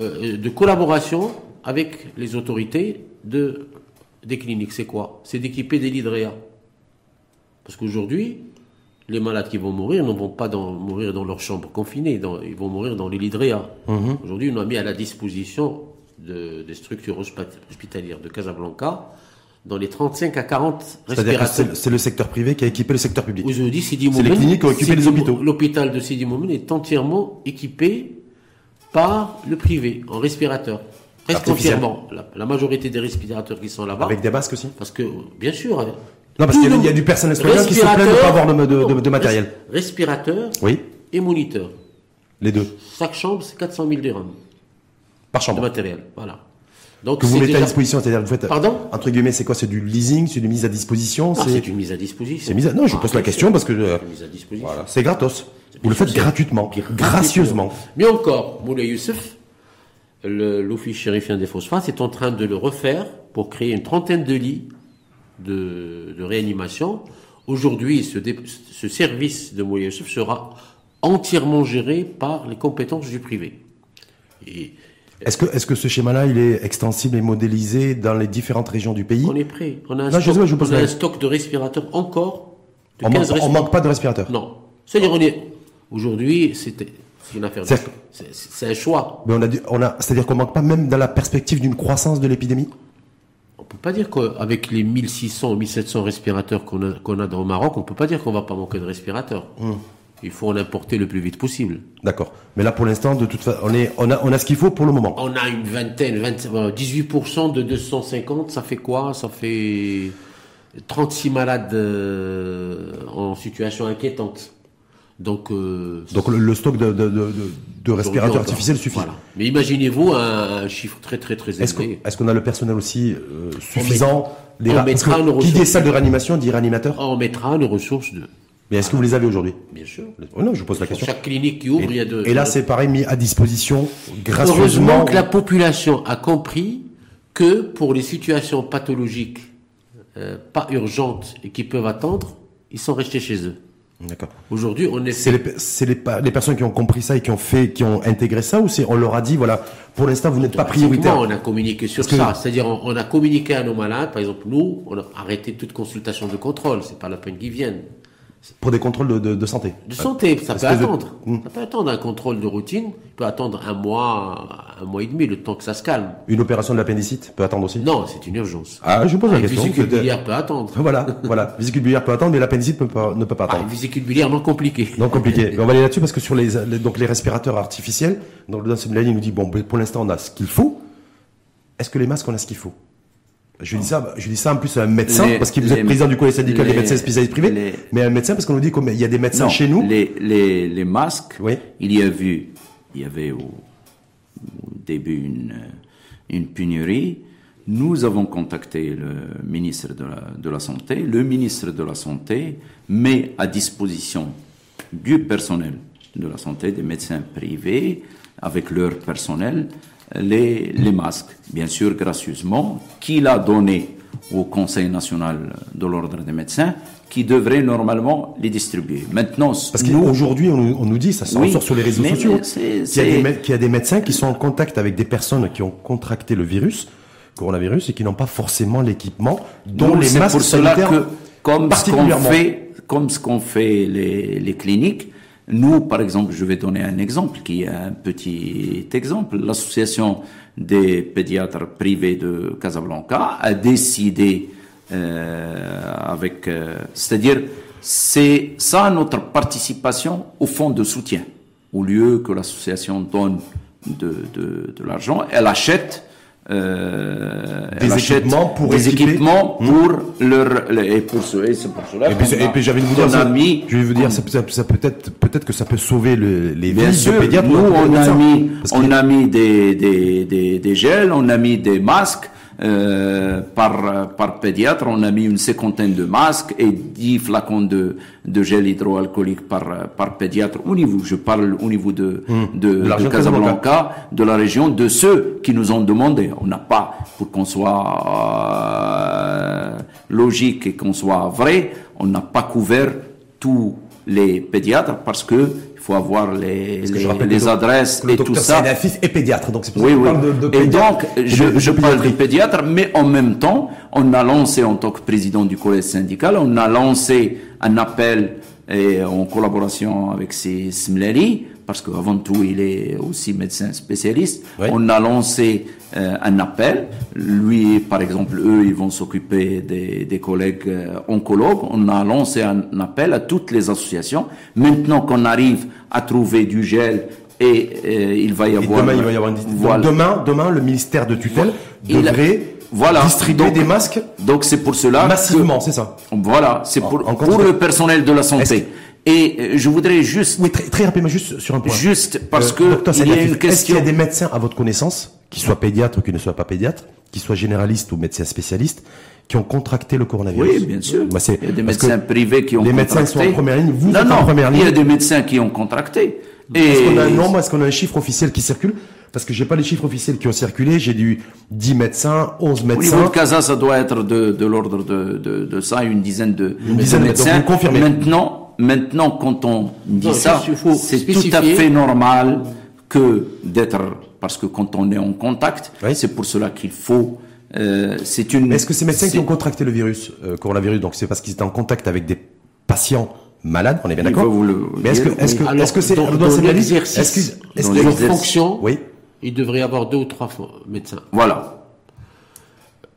euh, de collaboration avec les autorités de, des cliniques. C'est quoi? C'est d'équiper des lits Parce qu'aujourd'hui, les malades qui vont mourir ne vont pas dans, mourir dans leur chambre confinée, ils vont mourir dans les lits mhm. Aujourd'hui, on a mis à la disposition de, des structures hospitalières de Casablanca dans les 35 à 40 respirateurs. C'est le secteur privé qui a équipé le secteur public. Aujourd'hui, Sidi C'est les cliniques qui ont équipé les hôpitaux. L'hôpital de Sidi Moumen est entièrement équipé par le privé, en respirateur. Presque entièrement. La, majorité des respirateurs qui sont là-bas. Avec des masques aussi Parce que, bien sûr. Non, parce qu'il y, a du personnel soignant qui se plaint de ne pas avoir de, matériel. Respirateur oui. et moniteur. Les deux. Chaque chambre, c'est 400 000 dirhams Par de chambre. matériel. Voilà. Donc, Que vous mettez à disposition, c'est-à-dire que vous faites. Pardon Entre guillemets, c'est quoi C'est du leasing, c'est une mise à disposition Ah, c'est- une mise à disposition. c'est mise à- Non, je Ah, pose la question parce que. euh, C'est une mise à disposition. Voilà, c'est gratos. Vous le faites gratuitement, gratuitement. gracieusement. Mais encore, Moulay Youssef, l'Office chérifien des phosphates est en train de le refaire pour créer une trentaine de lits de, de réanimation. Aujourd'hui, ce, ce service de Moulay Youssef sera entièrement géré par les compétences du privé. Est-ce que, est-ce que ce schéma-là, il est extensible et modélisé dans les différentes régions du pays? On est prêt. On a un, Non, je stock, sais pas, je vous pose on a la- un stock de respirateurs encore de On 15 manque, on respirateurs. manque pas de respirateurs. Non. C'est-à-dire, on est. Aujourd'hui, c'était- c'est une affaire. de- C'est- C'est c'est un choix. Mais on a, on a, c'est-à-dire qu'on manque pas même dans la perspective d'une croissance de l'épidémie? On peut pas dire qu'avec les 1600 ou 1700 respirateurs qu'on a, qu'on a dans le Maroc, on peut pas dire qu'on va pas manquer de respirateurs. Hum. Il faut en importer le plus vite possible. D'accord. Mais là, pour l'instant, de toute façon, on est, on a, on a ce qu'il faut pour le moment. On a une vingtaine, 20, euh, 18% de 250, ça fait quoi? Ça fait 36 malades euh, en situation inquiétante. Donc, euh, Donc le, le stock de, de, de, respirateurs artificiels suffit. voilà. Mais imaginez-vous un, un chiffre très très très Est-ce qu'on élevé. est-ce qu'on a le personnel aussi euh, suffisant Les on parce mettra Qui dit ressources. salle de réanimation dit réanimateur. On mettra nos ressources de. Mais est-ce que vous les avez aujourd'hui Bien sûr. Oh Non, je vous pose la question. chaque clinique qui ouvre, il y a de. Et là, c'est pareil, mis à disposition Heureusement gracieusement. que la population a compris que pour les situations pathologiques euh, pas urgentes et qui peuvent attendre, ils sont restés chez eux. D'accord. Aujourd'hui, on est C'est les, c'est les, les personnes qui ont compris ça et qui ont fait, qui ont intégré ça, ou c'est on leur a dit voilà, pour l'instant vous n'êtes pas prioritaire. On a communiqué sur que- ça. C'est-à-dire, on, on a communiqué à nos malades. Par exemple, nous, on a arrêté toute consultation de contrôle. C'est pas la peine qu'ils viennent. Pour des contrôles de, de, de santé. De santé, ça peut Espèce attendre. Hmm. Ça peut attendre un contrôle de routine. Il peut attendre un mois, un mois et demi, le temps que ça se calme. Une opération de l'appendicite peut attendre aussi? Non, c'est une urgence. Ah, je vous pose la Une question. vésicule Peut-être- biliaire peut attendre. Voilà, voilà. Vésicule biliaire peut attendre, mais l'appendicite peut pas- ne peut pas Ah, attendre. une vésicule biliaire non compliquée. Non compliqué. Mais on va aller là-dessus parce que sur les, les- donc les respirateurs artificiels, donc le Danse Mélanie nous dit bon, pour l'instant on a ce qu'il faut. Est-ce que les masques on a ce qu'il faut? Je dis ça, je dis ça en plus à un médecin Les- parce que vous êtes président du collège syndical des les- médecins spécialistes privés, les- mais un médecin parce qu'on nous dit qu'il y a des médecins Non, chez nous. Les, les, les masques, Oui. il y a vu, il y avait au, au début une, une pénurie. Nous avons contacté le ministre de la, de la Santé. Le ministre de la Santé met à disposition du personnel de la santé, des médecins privés, avec leur personnel, les, les masques, bien sûr gracieusement, qu'il a donné au Conseil national de l'ordre des médecins, qui devrait normalement les distribuer. Maintenant, Parce qu'aujourd'hui, on, nous- on nous dit, ça Oui, ressort sur les réseaux sociaux, qu'il y, a des mé- qu'il y a des médecins qui sont en contact avec des personnes qui ont contracté le virus, coronavirus, et qui n'ont pas forcément l'équipement, dont les masques pour cela sanitaires que, comme ce qu'on particulièrement. fait, comme ce qu'on fait les, les cliniques, nous, par exemple, je vais donner un exemple qui est un petit exemple. L'association des pédiatres privés de Casablanca a décidé euh, avec, euh, c'est-à-dire, c'est ça notre participation au fonds de soutien. Au lieu que l'association donne de, de, de l'argent, elle achète euh, Des équipements pour des équiper. équipements pour leur et pour ce et c'est pour cela Et puis, et puis j'avais vous dire, ça, mis je vais vous dire, ça, ça- ça peut-être, peut-être que ça peut sauver le- les Bien de sûr, nous on a mis, on a mis des, des, des, des gels, on a mis des masques euh, par, par pédiatre, on a mis une cinquantaine de masques et 10 flacons de, de gel hydroalcoolique par, par pédiatre. Au niveau, je parle au niveau de, de, De la de région Casablanca, de la région, de ceux qui nous ont demandé. On n'a pas, pour qu'on soit euh, logique et qu'on soit vrai, on n'a pas couvert tous les pédiatres parce que faut avoir les, les, les adresses et tout ça. Salafis est pédiatre, donc c'est pour ça Oui, qu'on oui. parle de, de et pédiatre donc, et de- je, je parle de pédiatre, mais en même temps, on a lancé, en tant que président du collège syndical, on a lancé un appel et en collaboration avec ces Smlali, parce qu'avant tout, il est aussi médecin spécialiste. Oui. On a lancé euh, un appel. Lui, par exemple, eux, ils vont s'occuper des, des collègues euh, oncologues. On a lancé un appel à toutes les associations. Maintenant qu'on arrive à trouver du gel et euh, il va y Et avoir... demain, il va y avoir une. Voilà. Demain, demain, le ministère de tutelle Il devrait Voilà. distribuer Donc- des masques Donc c'est pour cela que- massivement, c'est ça. voilà, c'est pour, le personnel de la santé. Et euh, je voudrais juste... Oui, très, très rapidement, juste sur un point. Juste parce Euh, que docteur il y a une question... Est-ce qu'il y a des médecins à votre connaissance, qui soient pédiatres ou qui ne soient pas pédiatres, qui soient généralistes ou médecins spécialistes, qui ont contracté le coronavirus Oui, bien sûr. C'est- il y a des médecins privés qui ont les contracté. médecins sont en première ligne, vous non, êtes en non, première Il y a ligne. des médecins qui ont contracté. Et Est-ce qu'on a un nombre, est-ce qu'on a un chiffre officiel qui circule? Parce que j'ai pas les chiffres officiels qui ont circulé. J'ai du 10 médecins, 11 Au niveau médecins. de Casa, ça doit être de, de l'ordre de, de, de ça, une dizaine de, Une de dizaine, donc médecins. vous confirmez. Maintenant, maintenant, quand on dit Non, ça, c'est tout à fait normal que d'être, parce que quand on est en contact, Oui. c'est pour cela qu'il faut, euh, c'est une. Mais est-ce que ces médecins qui ont contracté le virus, euh, coronavirus, donc c'est parce qu'ils étaient en contact avec des patients malades, on est bien d'accord le Mais est-ce que, est-ce que, est-ce que c'est dans, dans dans l'exercice est-ce que- est-ce dans l'exercice. fonctions, Oui. il devrait y avoir deux ou trois médecins. Voilà.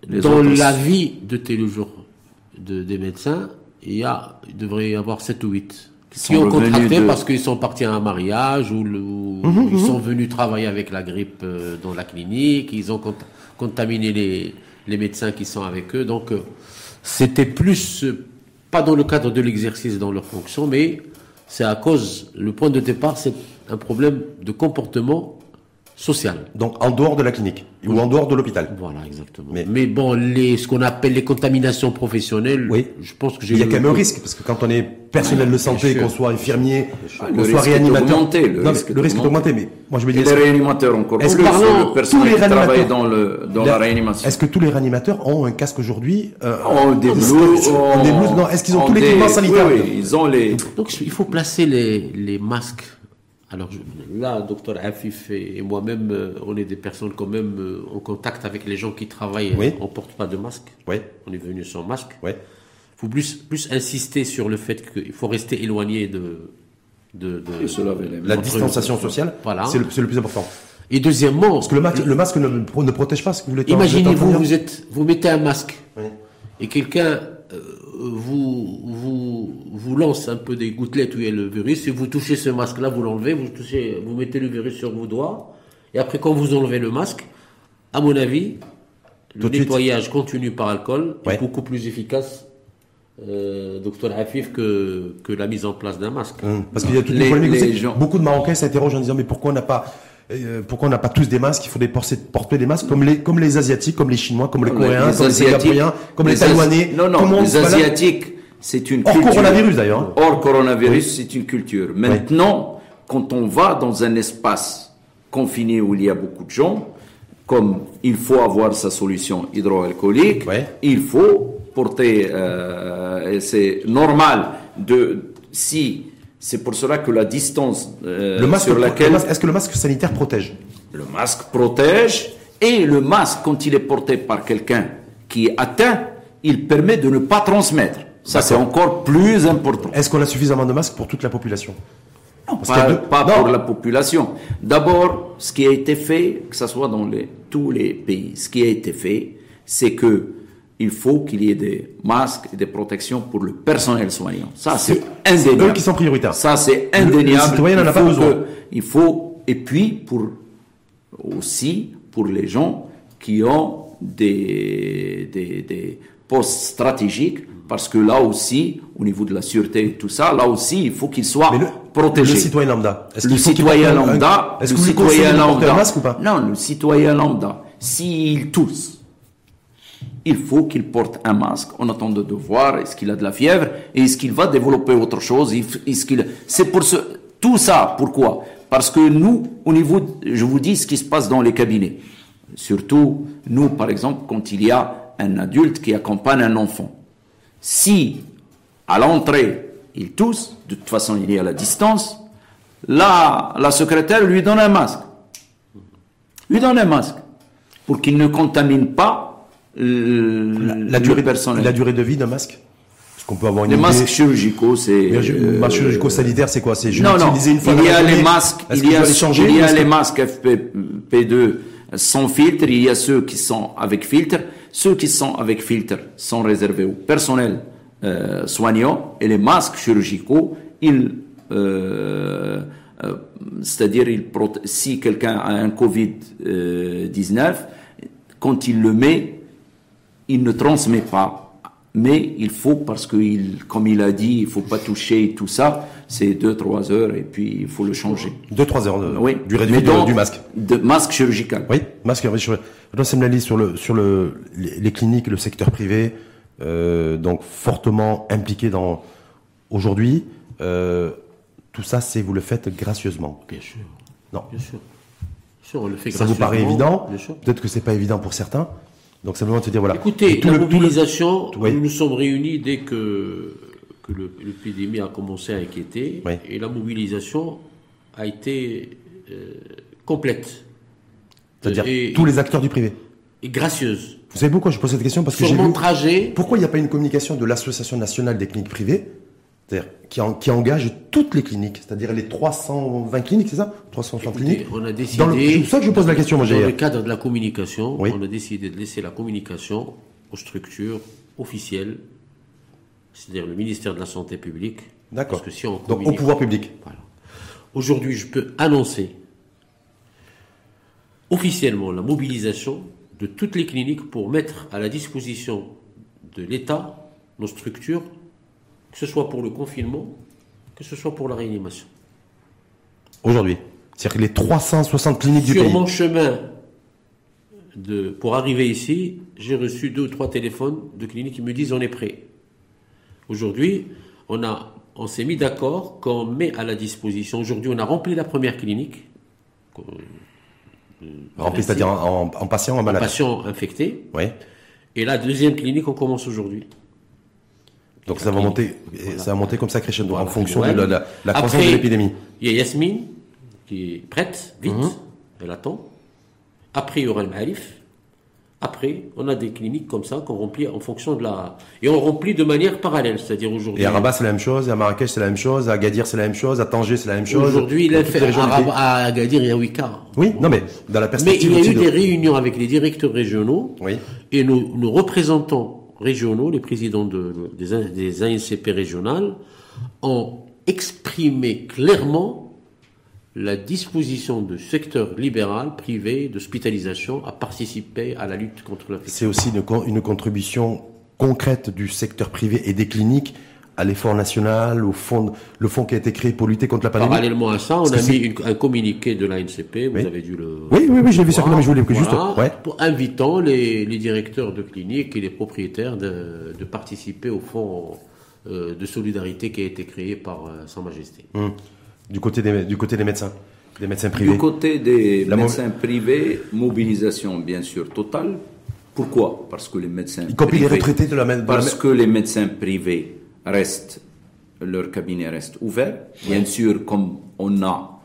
Les Dans autres, la vie de tous les jours de, des médecins, il, y a, il devrait y avoir 7 ou 8 qui, ont contracté de- parce qu'ils sont partis à un mariage ou, le- ou Mhm, ils sont venus travailler avec la grippe euh, dans la clinique, ils ont contaminé les, les médecins qui sont avec eux. Donc, euh, c'était plus, euh, pas dans le cadre de l'exercice dans leur fonction, mais c'est à cause, le point de départ, c'est un problème de comportement social. Donc en dehors de la clinique ou en dehors de l'hôpital. Voilà, exactement. Mais- Mais, bon, les, ce qu'on appelle les contaminations professionnelles, Oui. je pense que j'ai Il y a quand même un risque parce que quand on est personnel de santé, sûr. qu'on soit infirmier, Ah, qu'on soit réanimateur, augmenté, le Non, risque le risque est augmenté. Mais moi je me dis, Et les est-ce que- réanimateurs encore Est-ce plus, le personnel tous les qui travaille réanimateurs- dans, le, dans la réanimation. Est-ce que tous les réanimateurs ont un casque aujourd'hui euh, Oh, des blouses, des blouses, non. Est-ce qu'ils ont tous les équipements sanitaires Oui, oui, ils ont les. Donc il faut placer les, les masques. Alors je- là, docteur Afif et moi-même, euh, on est des personnes quand même euh, en contact avec les gens qui travaillent. Oui. On porte pas de masque. On est venu sans masque. Il faut plus, plus insister sur le fait qu'il faut rester éloigné de... de, de- Et se laver les mains. La distanciation sociale, Voilà. c'est le, plus important. Et deuxièmement, Parce que le masque, le masque ne, ne protège pas ce que vous voulez Imaginez-vous, vous êtes, vous mettez un masque Oui. et quelqu'un euh, vous, vous, vous lance un peu des gouttelettes où il y a le virus. Et vous touchez ce masque-là, vous l'enlevez, vous touchez, vous mettez le virus sur vos doigts. Et après, quand vous enlevez le masque, à mon avis, le Tout de suite. nettoyage continu par alcool Ouais. est beaucoup plus efficace, euh, docteur Hafif, que, que la mise en place d'un masque. Hum, Parce qu'il y a toute une Les- les gens- Beaucoup de Marocains s'interrogent en disant mais pourquoi on n'a pas euh, pourquoi on n'a pas tous des masques? Il faut des porter, porter des masques comme les comme les asiatiques, comme les chinois, comme les coréens, les comme les singapouriens, comme les, taïwanais. Non, non, monde, les. Asiatiques, c'est une Hors culture. coronavirus, d'ailleurs, hein. Hors coronavirus, c'est une culture. Maintenant, quand on va dans un espace confiné où il y a beaucoup de gens, comme il faut avoir sa solution hydroalcoolique, il faut porter, euh, c'est normal de, si, c'est pour cela que la distance euh, Le masque, sur laquelle est-ce que le masque sanitaire protège? Le masque protège et le masque, quand il est porté par quelqu'un qui est atteint, il permet de ne pas transmettre. Ça, c'est encore plus important. Est-ce qu'on a suffisamment de masques pour toute la population? Parce qu'il y Pas, deux- pas Non. pour la population. D'abord, ce qui a été fait, que ce soit dans les, tous les pays, ce qui a été fait, c'est que il faut qu'il y ait des masques et des protections pour le personnel soignant. Ça, c'est indéniable. eux qui sont prioritaires. Ça, c'est Le- le indéniable. citoyen n'en a pas besoin. que- il faut, et puis, pour, aussi, pour les gens qui ont des, des, des postes stratégiques, parce que là aussi, au niveau de la sûreté et tout ça, là aussi, il faut qu'ils soient le, protégés. le citoyen lambda. est-ce Le citoyen lambda, Est-ce le que conseillez citoyen porter un lambda, masque ou pas? Non, le citoyen lambda, s'il tousse, il faut qu'il porte un masque en attendant de voir est-ce qu'il a de la fièvre et est-ce qu'il va développer autre chose. C'est pour ce, tout ça, pourquoi? Parce que nous, au niveau, je vous dis ce qui se passe dans les cabinets. Surtout, nous, par exemple, quand il y a un adulte qui accompagne un enfant. Si, à l'entrée, il tousse, de toute façon, il est à la distance, là, la secrétaire lui donne un masque. Lui donne un masque. Pour qu'il ne contamine pas euh, la, durée, personnel. la durée de vie d'un masque qu'on peut avoir une Les idée masques chirurgicaux, c'est. Euh, masque chirurgico-sanitaire, c'est quoi? C'est je non, non. une fois il y a les masques, il y a, les changer? il y ou a est-ce les que- masques FP2 sans filtre, il y a ceux qui sont avec filtre. Ceux qui sont avec filtre sont réservés au personnel euh, soignant et les masques chirurgicaux, ils, euh, euh, c'est-à-dire si quelqu'un a un Covid euh, 19, quand il le met, il ne transmet pas. Mais il faut, parce que, il, comme il a dit, il faut pas toucher tout ça. c'est 2-3 heures et puis il faut le changer. 2-3 heures de, Oui. du réduit Mais de- donc, du masque. De masque chirurgical. Oui, masque. Oui, sur, le sur le les, cliniques, le secteur privé, euh, donc fortement impliqué dans aujourd'hui. euh, tout ça, c'est vous le faites gracieusement. Bien sûr, Non, bien sûr. Bien sûr, on le fait ça vous paraît évident. bien sûr. Peut-être que c'est pas évident pour certains. Donc simplement de se dire voilà. Écoutez, tout la le- tout le- mobilisation, Oui. nous nous sommes réunis dès que, que l'épidémie a commencé à inquiéter, Oui. et la mobilisation a été euh, complète c'est-à-dire et- tous les acteurs du privé. et gracieuse. Vous savez pourquoi je pose cette question? Parce que Sur mon trajet, Pourquoi il n'y a pas une communication de l'Association nationale des cliniques privées, c'est-à-dire qui, en- qui engage toutes les cliniques, c'est-à-dire les 320 cliniques, c'est ça? 330 écoutez, cliniques on a décidé. Dans le- C'est pour ça que je pose la question, moi, Dans le cadre de la communication, Oui. on a décidé de laisser la communication aux structures officielles, c'est-à-dire le ministère de la Santé publique. D'accord. Parce que si on Donc au pouvoir public. Voilà. Aujourd'hui, je peux annoncer officiellement la mobilisation de toutes les cliniques pour mettre à la disposition de l'État nos structures, que ce soit pour le confinement, que ce soit pour la réanimation. Aujourd'hui. C'est-à-dire que les 360 cliniques du Sur pays. mon chemin de, pour arriver ici, j'ai reçu deux ou trois téléphones de cliniques qui me disent on est prêt. Aujourd'hui, on, a, on s'est mis d'accord qu'on met à la disposition. Aujourd'hui, on a rempli la première clinique. Rempli, c'est-à-dire en, en, en patient, en malade. patients infectés. Oui. Et la deuxième clinique, on commence aujourd'hui. Donc ça va monter, ça va monter comme ça crescendo en Voilà. fonction Ouais. de la, la, la croissance de l'épidémie. Il y a Yasmine qui est prête, vite, Mhm. elle attend. Après, il y aura le Malif. Après, on a des cliniques comme ça qu'on remplit en fonction de la. Et on remplit de manière parallèle, c'est-à-dire aujourd'hui. Et à Rabat, c'est la même chose, et à Marrakech, c'est la même chose, à Agadir, c'est la même chose, à Tanger, c'est la même chose. Aujourd'hui, il a fait à, à Agadir, il y a huit cas. Oui, non, mais dans la Mais perspective il y a eu de- des réunions avec les directeurs régionaux Oui. et nos, nos représentants régionaux, les présidents de, des, ANCP régionales, ont exprimé clairement la disposition du secteur libéral, privé, d'hospitalisation à participer à la lutte contre l'infection. C'est aussi une contribution concrète du secteur privé et des cliniques à l'effort national, au fond, le fonds qui a été créé pour lutter contre la pandémie. Parallèlement à ça, on Parce a mis une- un communiqué de l'ANCP, vous Oui. avez dû le... Oui, oui, oui, j'ai vu ça, mais je voulais que juste, Voilà. ouais. pour invitant les, les directeurs de cliniques et les propriétaires de, de participer au fonds euh, de solidarité qui a été créé par euh, Sa Majesté. Hum. Du côté des, du côté des médecins, des médecins privés. Du côté des La mo- médecins privés, mobilisation bien sûr totale. Pourquoi? Parce que les médecins Y compris les privés- retraités de la même- Parce que les médecins privés restent, leur cabinet reste ouvert. Bien sûr, comme on a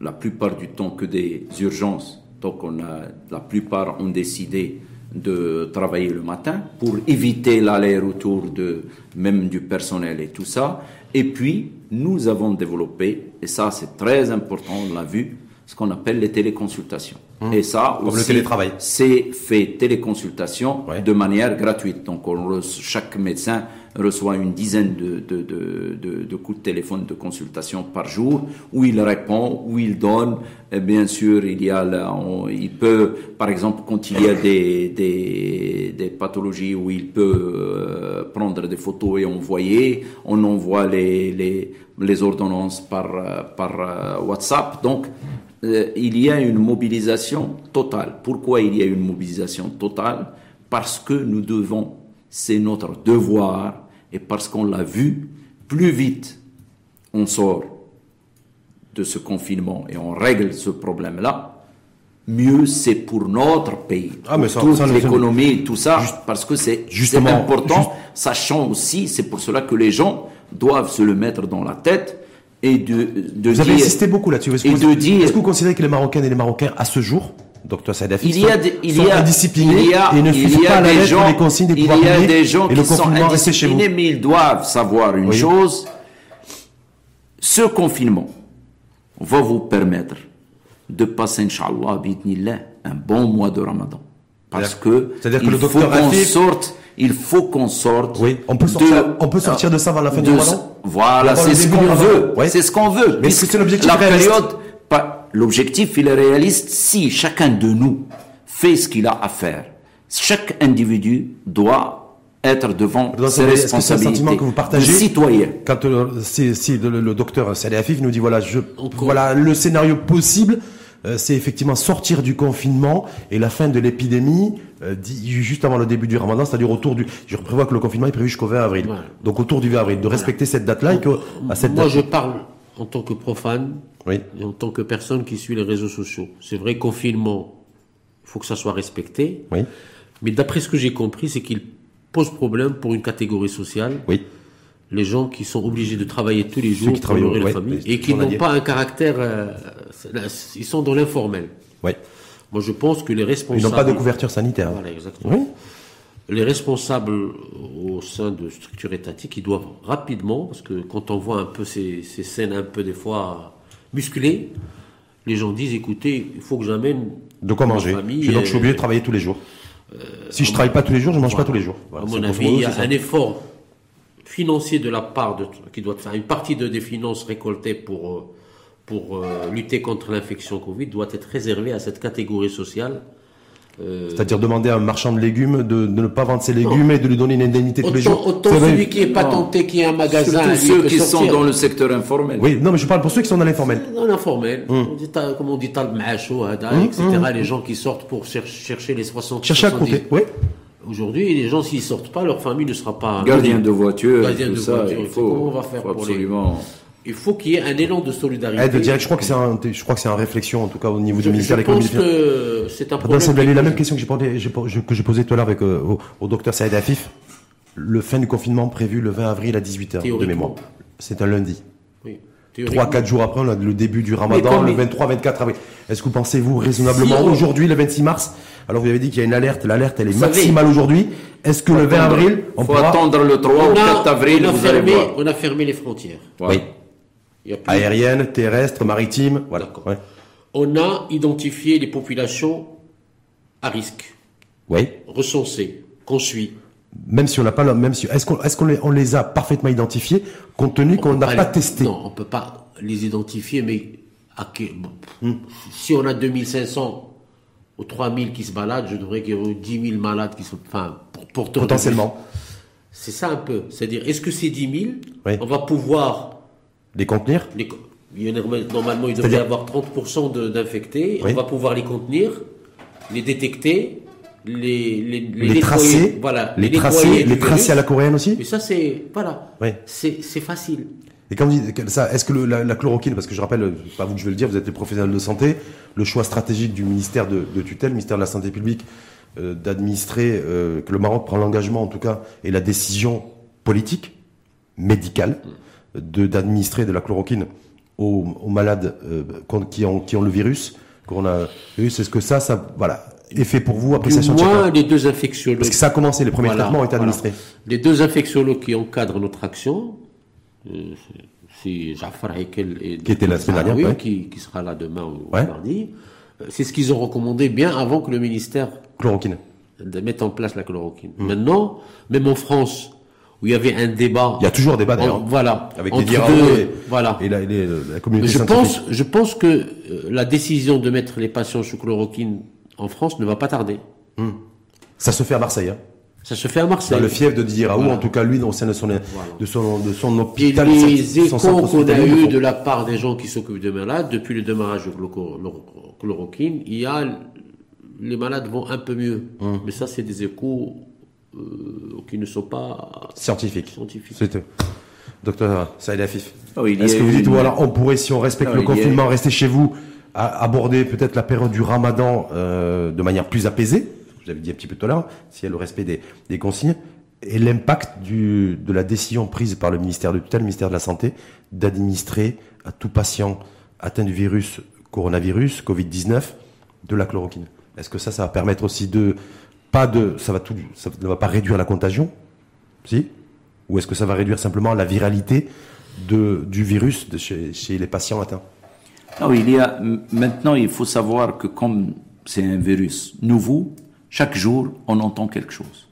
la plupart du temps que des urgences, donc on a, la plupart ont décidé de travailler le matin pour éviter l'aller-retour de même du personnel et tout ça. Et puis, nous avons développé, et ça c'est très important, on l'a vu, ce qu'on appelle les téléconsultations. Et ça Mmh. Comme le aussi, télétravail. c'est fait téléconsultation Ouais. de manière gratuite. Donc, on chaque médecin reçoit une dizaine de, de, de, coups de téléphone de consultation par jour, où il répond, où il donne. Et bien sûr, il y a, là, il peut, par exemple, quand il y a des, des, des pathologies où il peut euh, prendre des photos et envoyer, on envoie les, les, ordonnances par, euh, par euh, WhatsApp. Donc, il y a une mobilisation totale. Pourquoi il y a une mobilisation totale? Parce que nous devons, c'est notre devoir, et parce qu'on l'a vu, plus vite on sort de ce confinement et on règle ce problème-là, mieux c'est pour notre pays, Ah, mais ça- toute l'économie, tout ça, parce que c'est justement, important, juste- sachant aussi, c'est pour cela que les gens doivent se le mettre dans la tête et de, de Vous avez dire- insisté beaucoup là-dessus. Est-ce que vous- dire- Est-ce que vous considérez que les Marocaines et les Marocains, à ce jour, docteur Saïdafi, il y a des, il sont y a, indisciplinés il y a, et ne suivent a pas la des lettre gens, les consignes des il pouvoirs y a publics des gens qui sont indisciplinés, mais ils doivent savoir une Oui. chose. Ce confinement va vous permettre de passer, Inch'Allah, un bon mois de Ramadan. Parce que, C'est-à-dire le docteur sorte, il faut qu'on sorte. Oui, on peut sortir- on peut sortir de ça avant la fin du de- Ramadan Voilà, Avant c'est ce qu'on du veut. Oui. C'est ce qu'on veut. Mais c'est l'objectif La période, l'objectif, il est réaliste si chacun de nous fait ce qu'il a à faire. Chaque individu doit être devant Président ses que c'est un responsabilités sentiment que vous partagez citoyen. Quand euh, si, si le, le docteur Saleh Afif nous dit voilà, je, voilà le scénario possible, euh, c'est effectivement sortir du confinement et la fin de l'épidémie euh, juste avant le début du Ramadan, c'est-à-dire autour du. Je prévois que le confinement est prévu jusqu'au 20 avril. Donc autour du 20 avril, de respecter cette date-là et que à cette Moi, date. je parle en tant que profane Oui. et en tant que personne qui suit les réseaux sociaux. C'est vrai, confinement, il faut que ça soit respecté. Oui. Mais d'après ce que j'ai compris, c'est qu'il pose problème pour une catégorie sociale, Oui. les gens qui sont obligés de travailler tous les jours qui pour nourrir la famille et qui n'ont pas un caractère. euh, ils sont dans l'informel. Oui. Moi, je pense que les Ils responsables. n'ont pas de couverture sanitaire. Voilà, exactement. Oui. Les responsables au sein de structures étatiques, ils doivent rapidement, parce que quand on voit un peu ces, ces scènes un peu des fois musclées, les gens disent écoutez, il faut que j'amène De quoi ma manger. famille, donc je suis euh, obligé de travailler tous les jours. si je travaille pas tous les jours, je mange pas tous les jours. À mon avis, il y a ça. un effort financier de la part de qui doit faire une partie de des finances récoltées pour euh, pour euh, lutter contre l'infection Covid doit être réservée à cette catégorie sociale. Euh, C'est-à-dire demander à un marchand de légumes de, de ne pas vendre ses légumes et de lui donner une indemnité tous les autant jours. autant vrai. celui qui est patenté, qui a un magasin, Surtout ceux qui sont dans le secteur informel. Oui, non, mais je parle pour ceux qui sont dans l'informel. Dans l'informel, Hum. on dit, comme on dit, hada, etc. Les gens qui sortent pour cher- chercher les 60 Cherchez à 70. compter. Oui. Aujourd'hui, les gens, s'ils sortent pas, leur famille ne sera pas. Gardien de voiture, Gardien tout de ça, voiture, il faut, comment on va faire faut pour les- absolument. Il faut qu'il y ait un élan de solidarité. Aide direct, je crois que c'est un, je crois que c'est en réflexion, en tout cas, au niveau Je, du ministère je de l'économie. pense que c'est un Pardon, problème. c'est la même question que j'ai posée, je- que j'ai posée tout à l'heure avec, euh, au, au docteur Saïd Afif. Le fin du confinement prévu le 20 avril à 18h de mémoire. C'est un lundi. Oui. Théoriquement. 3-4 jours après, on a le début du ramadan, le il- 23-24 avril. Est-ce que vous pensez, vous, raisonnablement, Si on- aujourd'hui, le 26 mars, alors vous avez dit qu'il y a une alerte, l'alerte, elle est Vous maximale aujourd'hui. Est-ce que le 20 attendre- avril, on faut pourra... attendre le 3 On ou 4 a, avril, on a vous allez fermé, voir. on a fermé les frontières. Oui. Aérienne, terrestre, maritime, voilà. Ouais. On a identifié les populations à risque, Oui. recensées, qu'on suit. Même si on n'a pas, même si, est-ce qu'on, est-ce qu'on les, on les a parfaitement identifiés, compte tenu qu'on n'a pas les- testé? Non, on peut pas les identifier, mais à Hmm. si on a 2500 ou 3000 qui se baladent, je devrais qu'il y ait 10 000 malades qui sont, enfin, pour, Potentiellement. C'est ça un peu. C'est-à-dire, est-ce que ces 10 000, Oui. on va pouvoir Les contenir? les normalement, il devrait avoir 30% de- d'infectés. Oui. On va pouvoir les contenir, les détecter, les, les, Les, tracer? voilà, Les tracer, les tracer à la coréenne aussi? Mais ça, c'est, voilà. Oui. C'est, facile. Et quand vous dites ça, est-ce que le- la, la chloroquine, parce que je rappelle, pas vous que je vais le dire, vous êtes les professionnels de santé, le choix stratégique du ministère de, de tutelle, ministère de la Santé publique, euh, d'administrer, euh, que le Maroc prend l'engagement en tout cas, et la décision politique, médicale, de d'administrer de la chloroquine aux, aux malades euh, qui, ont, qui ont le virus, qu'on a eu, est-ce que ça, ça, voilà, est fait pour vous, Du appréciation de moins, les deux infectiologues. Parce que ça a commencé, les premiers Voilà, traitements ont été voilà. administrés. Les deux infectiologues qui encadrent notre action, euh, c'est Jafar Heikel et Qui était la semaine Ah dernière, oui, ouais. qui, qui sera là demain ou Ouais. mardi. C'est ce qu'ils ont recommandé bien avant que le ministère Chloroquine. de mettre en place la chloroquine. Hmm. Maintenant, même en France, où il y avait un débat. Il y a toujours débat d'ailleurs. voilà. Avec entre diraos deux- et, voilà. et la, et les- la communauté je pense, je pense que euh, la décision de mettre les patients sous chloroquine en France ne va pas tarder. Ça se fait à Marseille. Hein. Ça se fait à Marseille. Dans le fief de Didier Raoult, Voilà. en tout cas lui, sein de son, de son, de son Et hôpital. les son centre échos qu'on a faut- de la part des gens qui s'occupent des malades, depuis le démarrage de chloro- chloro- chloroquine, il y a, les malades vont un peu mieux. Hum. Mais ça, c'est des échos qui ne sont pas Scientifique. scientifiques. C'était. Docteur Saïd Afif. Ah y Est-ce que vous dites, une- voilà, on pourrait, si on respecte Non, le confinement, rester chez vous, à- aborder peut-être la période du ramadan euh, de manière plus apaisée, je l'avais dit un petit peu tout à l'heure, s'il y a le respect des, des consignes, et l'impact de la décision prise par le ministère de tutelle, le ministère de la Santé, d'administrer à tout patient atteint du virus coronavirus, Covid-19, de la chloroquine. Est-ce que ça, ça va permettre aussi de, pas de, ça va tout, ça ne va pas réduire la contagion, si? Ou est-ce que ça va réduire simplement la viralité de, du virus de chez, chez les patients atteints? Non, il y a, maintenant, il faut savoir que comme c'est un virus nouveau, chaque jour, on entend quelque chose.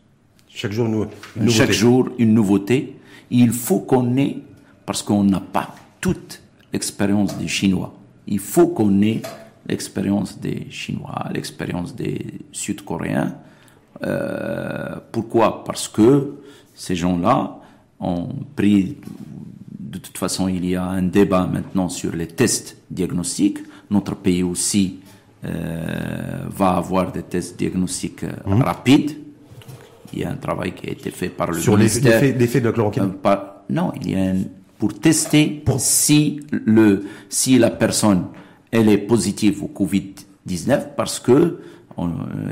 Chaque jour, nous, une Chaque jour, une nouveauté. Il faut qu'on ait, parce qu'on n'a pas toute l'expérience des Chinois, il faut qu'on ait l'expérience des Chinois, l'expérience des Sud-Coréens, Euh, pourquoi? Parce que ces gens-là ont pris. De toute façon, il y a un débat maintenant sur les tests diagnostiques. Notre pays aussi euh, va avoir des tests diagnostiques euh, Mhm. rapides. Il y a un travail qui a été fait par le Sur ministère. l'effet- l'effet de la chloroquine. Euh, non, il y a un, pour tester si le si la personne elle est positive au Covid 19 parce que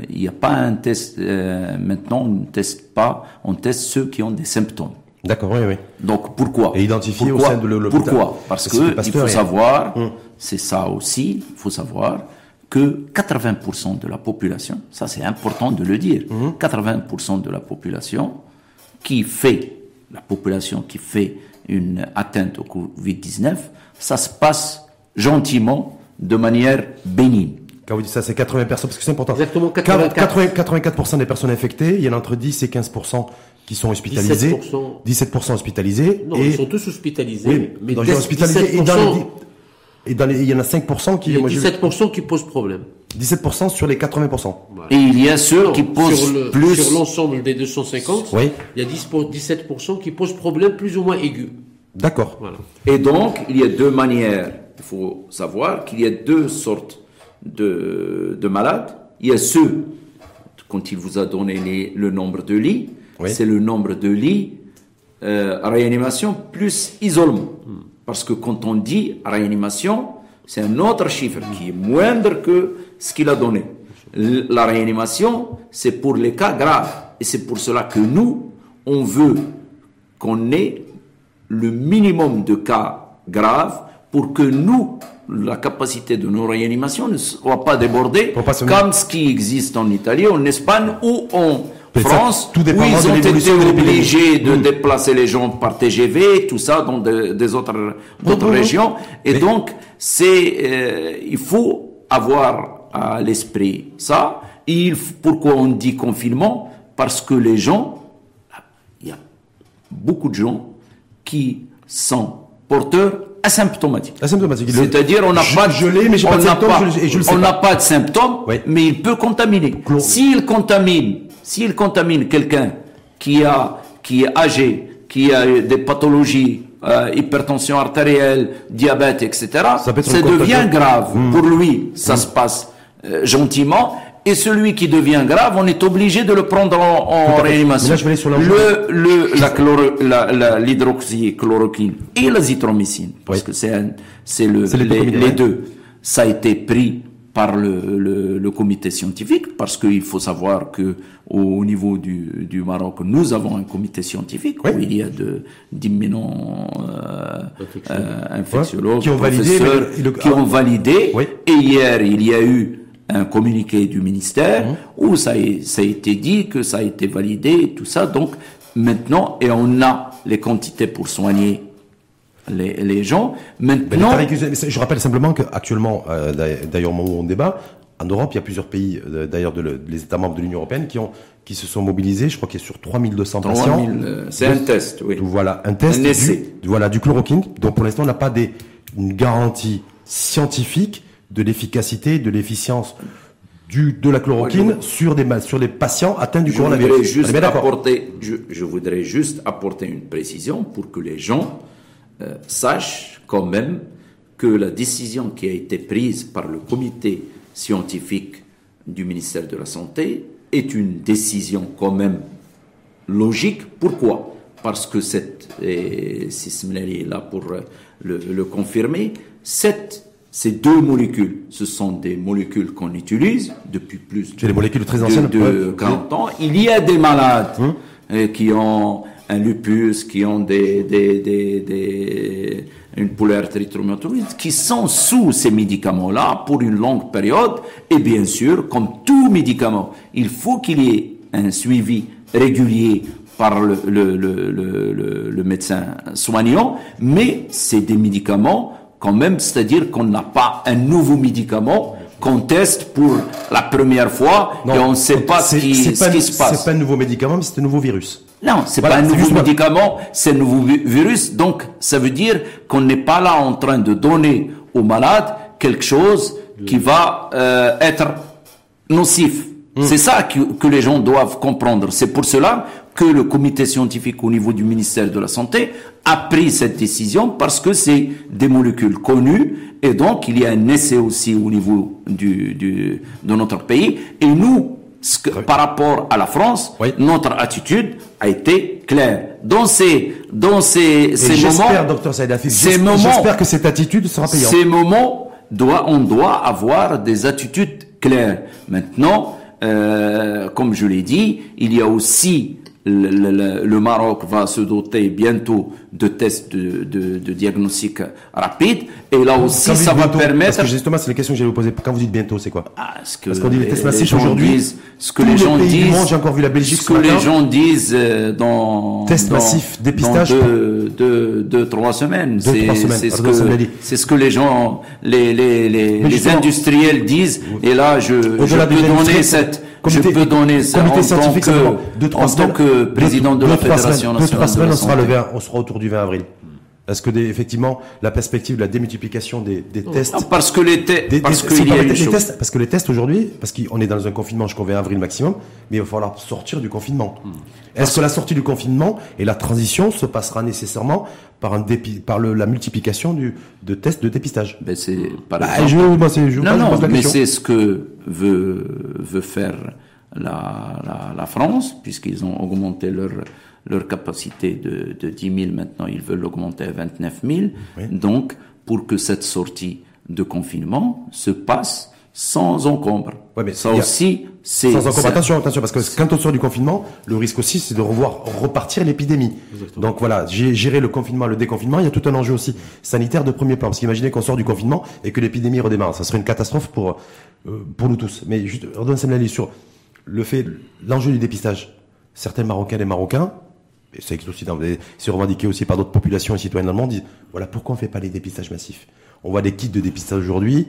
il n'y a pas un test euh, maintenant on ne teste pas on teste ceux qui ont des symptômes. D'accord, oui, oui. Donc pourquoi? Et identifié au Pourquoi? sein de l'hôpital. Pourquoi? Parce Parce que que il faut est- savoir, Hum. c'est ça aussi, il faut savoir que 80% de la population, ça c'est important de le dire, Hum. 80% de la population qui fait, la population qui fait une atteinte au Covid-19, ça se passe gentiment, de manière bénigne. Quand vous dites ça, c'est 80 personnes, parce que c'est important. Exactement, 84. 84. 84% des personnes infectées, il y en a entre 10 et 15% qui sont hospitalisés. 17%. 17% hospitalisés. Non, et, ils sont tous hospitalisés. oui, mais donc, ils sont 17%, hospitalisés. Et dans les, dix- et dans les- il y en a 5% qui, il y a moi, j'ai vu- 17% qui posent problème. 17% sur les 80%. Et il y a ceux Non, qui posent sur le- plus... Sur l'ensemble des 250, Oui. il y a 10 pour- 17% qui posent problème plus ou moins aigu. D'accord. Voilà. Et donc, il y a deux manières. Il faut savoir qu'il y a deux sortes de, de malades. Il y a ceux, quand il vous a donné les- le nombre de lits, Oui. c'est le nombre de lits euh, réanimation plus isolement. Parce que quand on dit réanimation, c'est un autre chiffre qui est moindre que ce qu'il a donné. La réanimation, c'est pour les cas graves. Et c'est pour cela que nous, on veut qu'on ait le minimum de cas graves pour que nous, la capacité de nos réanimations ne soit pas débordée Pour pas se comme ce qui existe en Italie, en Espagne ou en ça, France, tout où ils ont été de obligés de Mm. déplacer les gens par TGV, tout ça dans de- des autres, d'autres régions. Et Mais- donc, c'est, euh, il faut avoir à l'esprit ça. Et il f- pourquoi on dit confinement? Parce que les gens, il y a beaucoup de gens qui sont porteurs Asymptomatique. Le- C'est-à-dire, on n'a pas, je l'ai, mais on de n'a symptômes, pas- on n'a pas de symptômes, Oui. mais il peut contaminer. S'il contamine, s'il contamine quelqu'un qui a, qui est âgé, qui a des pathologies, euh, hypertension artérielle, diabète, etc., Ça ça devient grave. Pour lui, ça se passe euh, gentiment. Et celui qui devient grave, on est obligé de le prendre en, en réanimation. Là, je vais aller sur la- le, le, la chloro, la, la- l'hydroxychloroquine et l'azithromycine, parce Oui. que c'est un- c'est le, C'est les deux les, combinés, les ouais. deux. Ça a été pris par le, le, le comité scientifique, parce qu'il faut savoir que au, au niveau du, du Maroc, nous avons un comité scientifique Oui. où il y a de d'imminents euh, euh, infectiologues, Qui ont validé, le- qui ont validé. Oui. Et hier, il y a eu un communiqué du ministère Mhm. où ça a, ça a été dit que ça a été validé et tout ça. Donc maintenant, et on a les quantités pour soigner les, les gens. Maintenant, je rappelle simplement qu'actuellement, euh, d'ailleurs, au moment où on débat, en Europe, il y a plusieurs pays, euh, d'ailleurs, de le- les États membres de l'Union européenne, qui ont, qui se sont mobilisés. Je crois qu'il y a sur 3200 patients. 3000, euh, c'est un test, oui. Voilà, un test. Un du- essai. voilà, du chloroquine. Donc, pour l'instant, on n'a pas des, une garantie scientifique de l'efficacité, de l'efficience du, de la chloroquine sur des, sur les patients atteints du Je coronavirus. voudrais juste apporter, je, je voudrais juste apporter une précision pour que les gens euh, sachent quand même que la décision qui a été prise par le comité scientifique du ministère de la Santé est une décision quand même logique. Pourquoi? Parce que cette, et Sismleri est là pour euh, le, le confirmer, cette, ces deux molécules, ce sont des molécules qu'on utilise depuis plus C'est des molécules très de- anciennes. de, Ouais. Hum. 40 ans. Il y a des malades euh, qui ont un lupus, qui ont des, des, des, des- une polyarthrite rhumatoïde, qui sont sous ces médicaments-là pour une longue période. Et bien sûr, comme tout médicament, il faut qu'il y ait un suivi régulier par le, le, le- le médecin soignant, mais c'est des médicaments quand même, c'est-à-dire qu'on n'a pas un nouveau médicament qu'on teste pour la première fois et on ne sait pas ce c'est- qui, ce pas- qui se passe. C'est pas un nouveau médicament, mais c'est un nouveau virus. Non, c'est Voilà, pas un nouveau médicament, c'est un nouveau vi- virus. Donc, ça veut dire qu'on n'est pas là en train de donner aux malades quelque chose qui va euh, être nocif Hmm. C'est ça que, que, les gens doivent comprendre. C'est pour cela que le comité scientifique au niveau du ministère de la Santé a pris cette décision parce que c'est des molécules connues et donc il y a un essai aussi au niveau du, du de notre pays. Et nous, que, par rapport à la France, notre attitude a été claire. Dans ces, dans ces, ces moments, docteur ces moments, j'espère que cette attitude sera payante. Ces moments, doit, on doit avoir des attitudes claires. Maintenant, euh, comme je l'ai dit, il y a aussi le, le, Maroc va se doter bientôt de tests de, de, de diagnostic rapide. Et là aussi, ça va permettre. Parce que justement, c'est la question que j'allais vous poser. Quand vous dites bientôt, c'est quoi ah, ce que Parce qu'on dit les tests massifs aujourd'hui. Ce que les gens disent. J'ai encore vu la Belgique. Ce que les gens disent euh, dans. Tests massifs, dépistage. Dans deux, deux, deux, trois semaines. Deux, trois semaines. C'est ce, que, c'est ce que les gens, les, les, les, les industriels disent. Et là, je, je peux donner cette Comité, je peux donner ça comité scientifique, que, en tant que président de la Fédération nationale. Deux, trois semaines, on sera, le 20, on sera autour du 20 avril. Est-ce que des, effectivement la perspective de la démultiplication des, des tests ah, parce que les, tests parce que y a les tests parce que les tests aujourd'hui parce qu'on est dans un confinement jusqu'au 20 avril maximum mais il va falloir sortir du confinement. Hmm. Est-ce que la sortie du confinement et la transition se passera nécessairement par un dépi, par le, la multiplication du de tests de dépistage? Ben c'est par bah, exemple, je, moi, je, non, non, mais c'est ce que veut veut faire la, la, la France puisqu'ils ont augmenté leur leur capacité de, de 10 000 maintenant, ils veulent l'augmenter à 29 000. Donc, pour que cette sortie de confinement se passe sans encombre. Ouais, mais ça aussi, c'est sans encombre. Attention, attention, parce que quand on sort du confinement, le risque aussi, c'est de revoir repartir l'épidémie. Donc voilà, gérer le confinement, le déconfinement, il y a tout un enjeu aussi sanitaire de premier plan. Parce qu'imaginez qu'on sort du confinement et que l'épidémie redémarre, ça serait une catastrophe pour euh, pour nous tous. Mais juste, redonne sur le fait, l'enjeu du dépistage. Certains Marocains et Marocains c'est c'est revendiqué aussi par d'autres populations et citoyens allemands, disent voilà pourquoi on fait pas les dépistages massifs. On voit des kits de dépistage aujourd'hui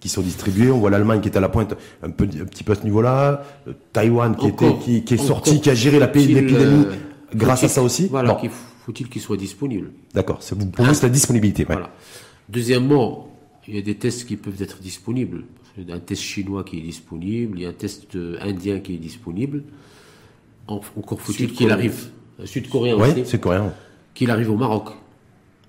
qui sont distribués. On voit l'Allemagne qui est à la pointe un, peu, un petit peu à ce niveau-là. Euh, Taïwan qui, était, qui, qui est sorti, qui a géré l'épidémie euh, grâce à ça aussi? Voilà, faut-il qu'il soit disponible? D'accord. Pour vous, c'est la disponibilité. Voilà. Deuxièmement, il y a des tests qui peuvent être disponibles. Il y a un test chinois qui est disponible, il y a un test euh, indien qui est disponible. Encore faut-il qu'il arrive sud-coréen oui, aussi. sud-coréen. Qu'il arrive au Maroc.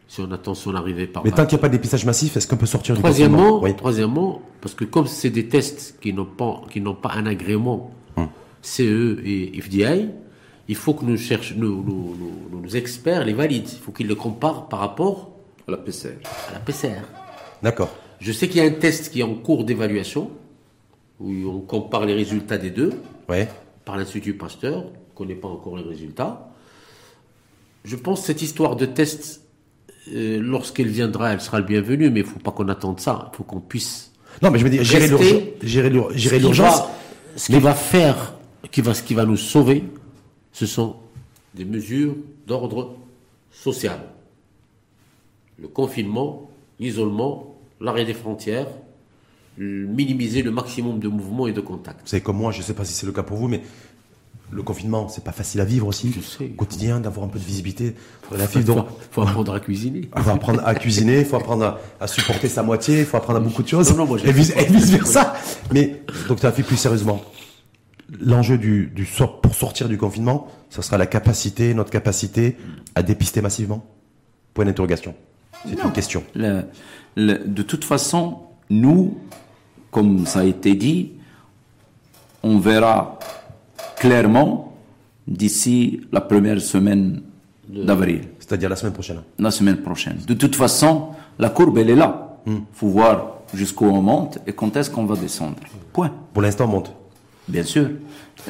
Si on attend son arrivée par Mais tant qu'il n'y a pas de dépistage massif, est-ce qu'on peut sortir troisièmement, du Troisièmement, parce que comme c'est des tests qui n'ont pas, qui n'ont pas un agrément hum. CE et FDI, il faut que nous cherchions, nos, experts les valident. Il faut qu'ils les comparent par rapport à la PCR. À la PCR. D'accord. Je sais qu'il y a un test qui est en cours d'évaluation, où on compare les résultats des deux, ouais. par l'Institut Pasteur, on ne connaît pas encore les résultats je pense que cette histoire de test, euh, lorsqu'elle viendra, elle sera le bienvenu, mais il ne faut pas qu'on attende ça. Il faut qu'on puisse. Non, mais je veux dire, gérer l'urgence. Ce qui va faire, qui va, ce qui va nous sauver, ce sont des mesures d'ordre social. Le confinement, l'isolement, l'arrêt des frontières, minimiser le maximum de mouvements et de contacts. C'est comme moi, je ne sais pas si c'est le cas pour vous, mais le confinement, c'est pas facile à vivre aussi. Sais. Au quotidien, d'avoir un peu de visibilité. Il faut, apprendre à cuisiner. Il faut apprendre à cuisiner, il faut apprendre à, supporter sa moitié, il faut apprendre à beaucoup de choses. Non, non, et, vice, versa. Mais, donc, tu as fait plus sérieusement. L'enjeu du, pour sortir du confinement, ce sera la capacité, notre capacité à dépister massivement? Point d'interrogation. C'est une question. de toute façon, nous, comme ça a été dit, on verra clairement d'ici la première semaine d'avril. C'est-à-dire la semaine prochaine. La semaine prochaine. De toute façon, la courbe, elle est là. Il hmm. faut voir jusqu'où on monte et quand est-ce qu'on va descendre. Point. Pour l'instant, on monte. Bien sûr.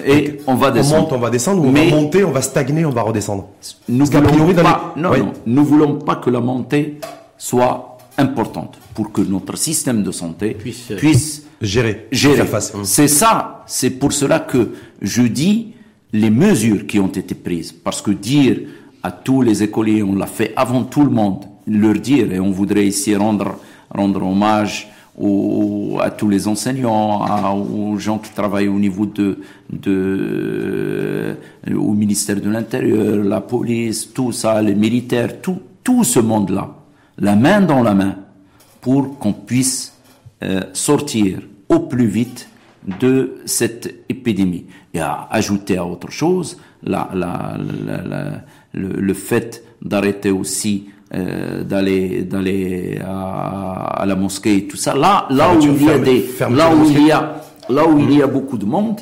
Et on va descendre. On monte, on va descendre, ou on va monter, on va stagner, on va redescendre? Nous voulons pas, non, non, nous voulons pas que la montée soit importante pour que notre système de santé puisse, puisse gérer. gérer. C'est ça, c'est pour cela que je dis les mesures qui ont été prises. Parce que dire à tous les écoliers, on l'a fait avant tout le monde, leur dire, et on voudrait ici rendre, rendre hommage aux, à tous les enseignants, aux gens qui travaillent au niveau de, de au ministère de l'Intérieur, la police, tout ça, les militaires, tout, tout ce monde-là, la main dans la main, pour qu'on puisse sortir au plus vite de cette épidémie. Et à ajouter à autre chose, la, la, le, le, fait d'arrêter aussi euh, d'aller d'aller à, à, la mosquée et tout ça. Là, là où il y a des, là où il y a là où il y a beaucoup de monde,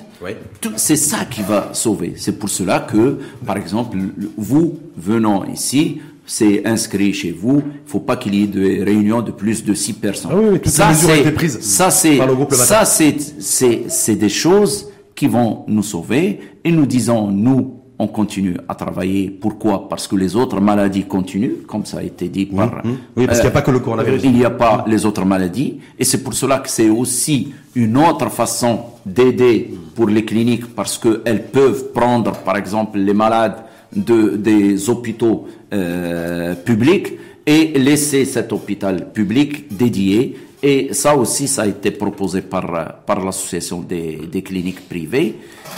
c'est ça qui va sauver. C'est pour cela que, par exemple, vous venant ici, c'est inscrit chez vous. Il faut pas qu'il y ait de réunions de plus de six personnes. Ah oui, ça, c'est, ça, c'est, ça, c'est, c'est, c'est des choses qui vont nous sauver. Et nous disons, nous, on continue à travailler. Pourquoi? Parce que les autres maladies continuent, comme ça a été dit par... Oui, parce qu'il n'y a pas que le coronavirus. Il n'y a pas les autres maladies. Et c'est pour cela que c'est aussi une autre façon d'aider pour les cliniques, parce qu'elles peuvent prendre, par exemple, les malades de, des hôpitaux euh, publics et laisser cet hôpital public dédié. Et ça aussi, ça a été proposé par, par l'association des, des cliniques privées.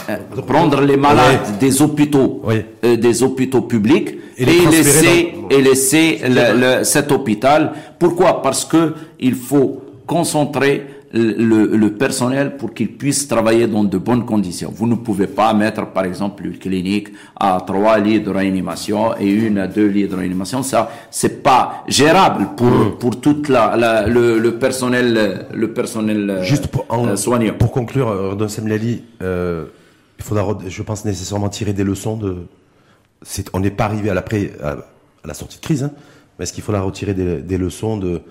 Euh, prendre les malades des hôpitaux, euh, des hôpitaux publics et, laisser, et laisser le, cet hôpital. Pourquoi? Parce que il faut concentrer le, le, personnel pour qu'il puisse travailler dans de bonnes conditions. Vous ne pouvez pas mettre, par exemple, une clinique à trois lits de réanimation et une à deux lits de réanimation. Ça, c'est pas gérable pour hmm. pour toute la, la le, le, personnel le personnel euh, Juste pour, en, soignant. Pour conclure, Rodon Semlali, euh, il faudra, je pense, nécessairement tirer des leçons de. on n'est pas arrivé à, la à, la sortie de crise, hein, mais est-ce qu'il faudra retirer des, des leçons de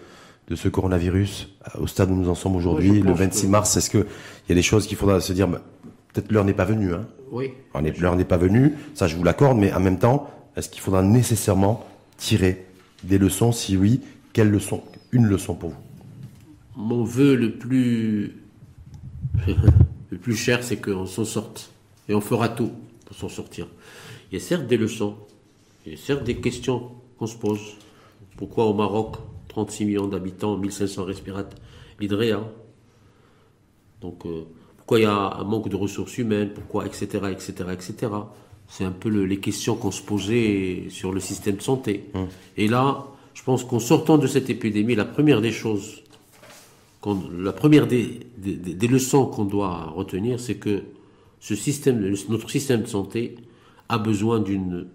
de ce coronavirus euh, au stade où nous en sommes aujourd'hui, le 26 mars Est-ce qu'il y a des choses qu'il faudra se dire bah, Peut-être l'heure n'est pas venue. Hein oui. L'heure n'est pas venue, ça je vous l'accorde, mais en même temps, est-ce qu'il faudra nécessairement tirer des leçons? Si oui, quelle leçon Une leçon pour vous Mon vœu le plus, le plus cher, c'est qu'on s'en sorte. Et on fera tout pour s'en sortir. Il y a certes des leçons, il y a certes des questions qu'on se pose. Pourquoi au Maroc 36 millions d'habitants, 1500 respirateurs, l'IDREA. Donc, euh, pourquoi il y a un manque de ressources humaines, pourquoi, etc., etc., etc. C'est un peu les questions qu'on se posait sur le système de santé. Hum. Et là, je pense qu'en sortant de cette épidémie, la première des choses, la première des, des leçons qu'on doit retenir, c'est que ce système, notre système de santé a besoin d'une,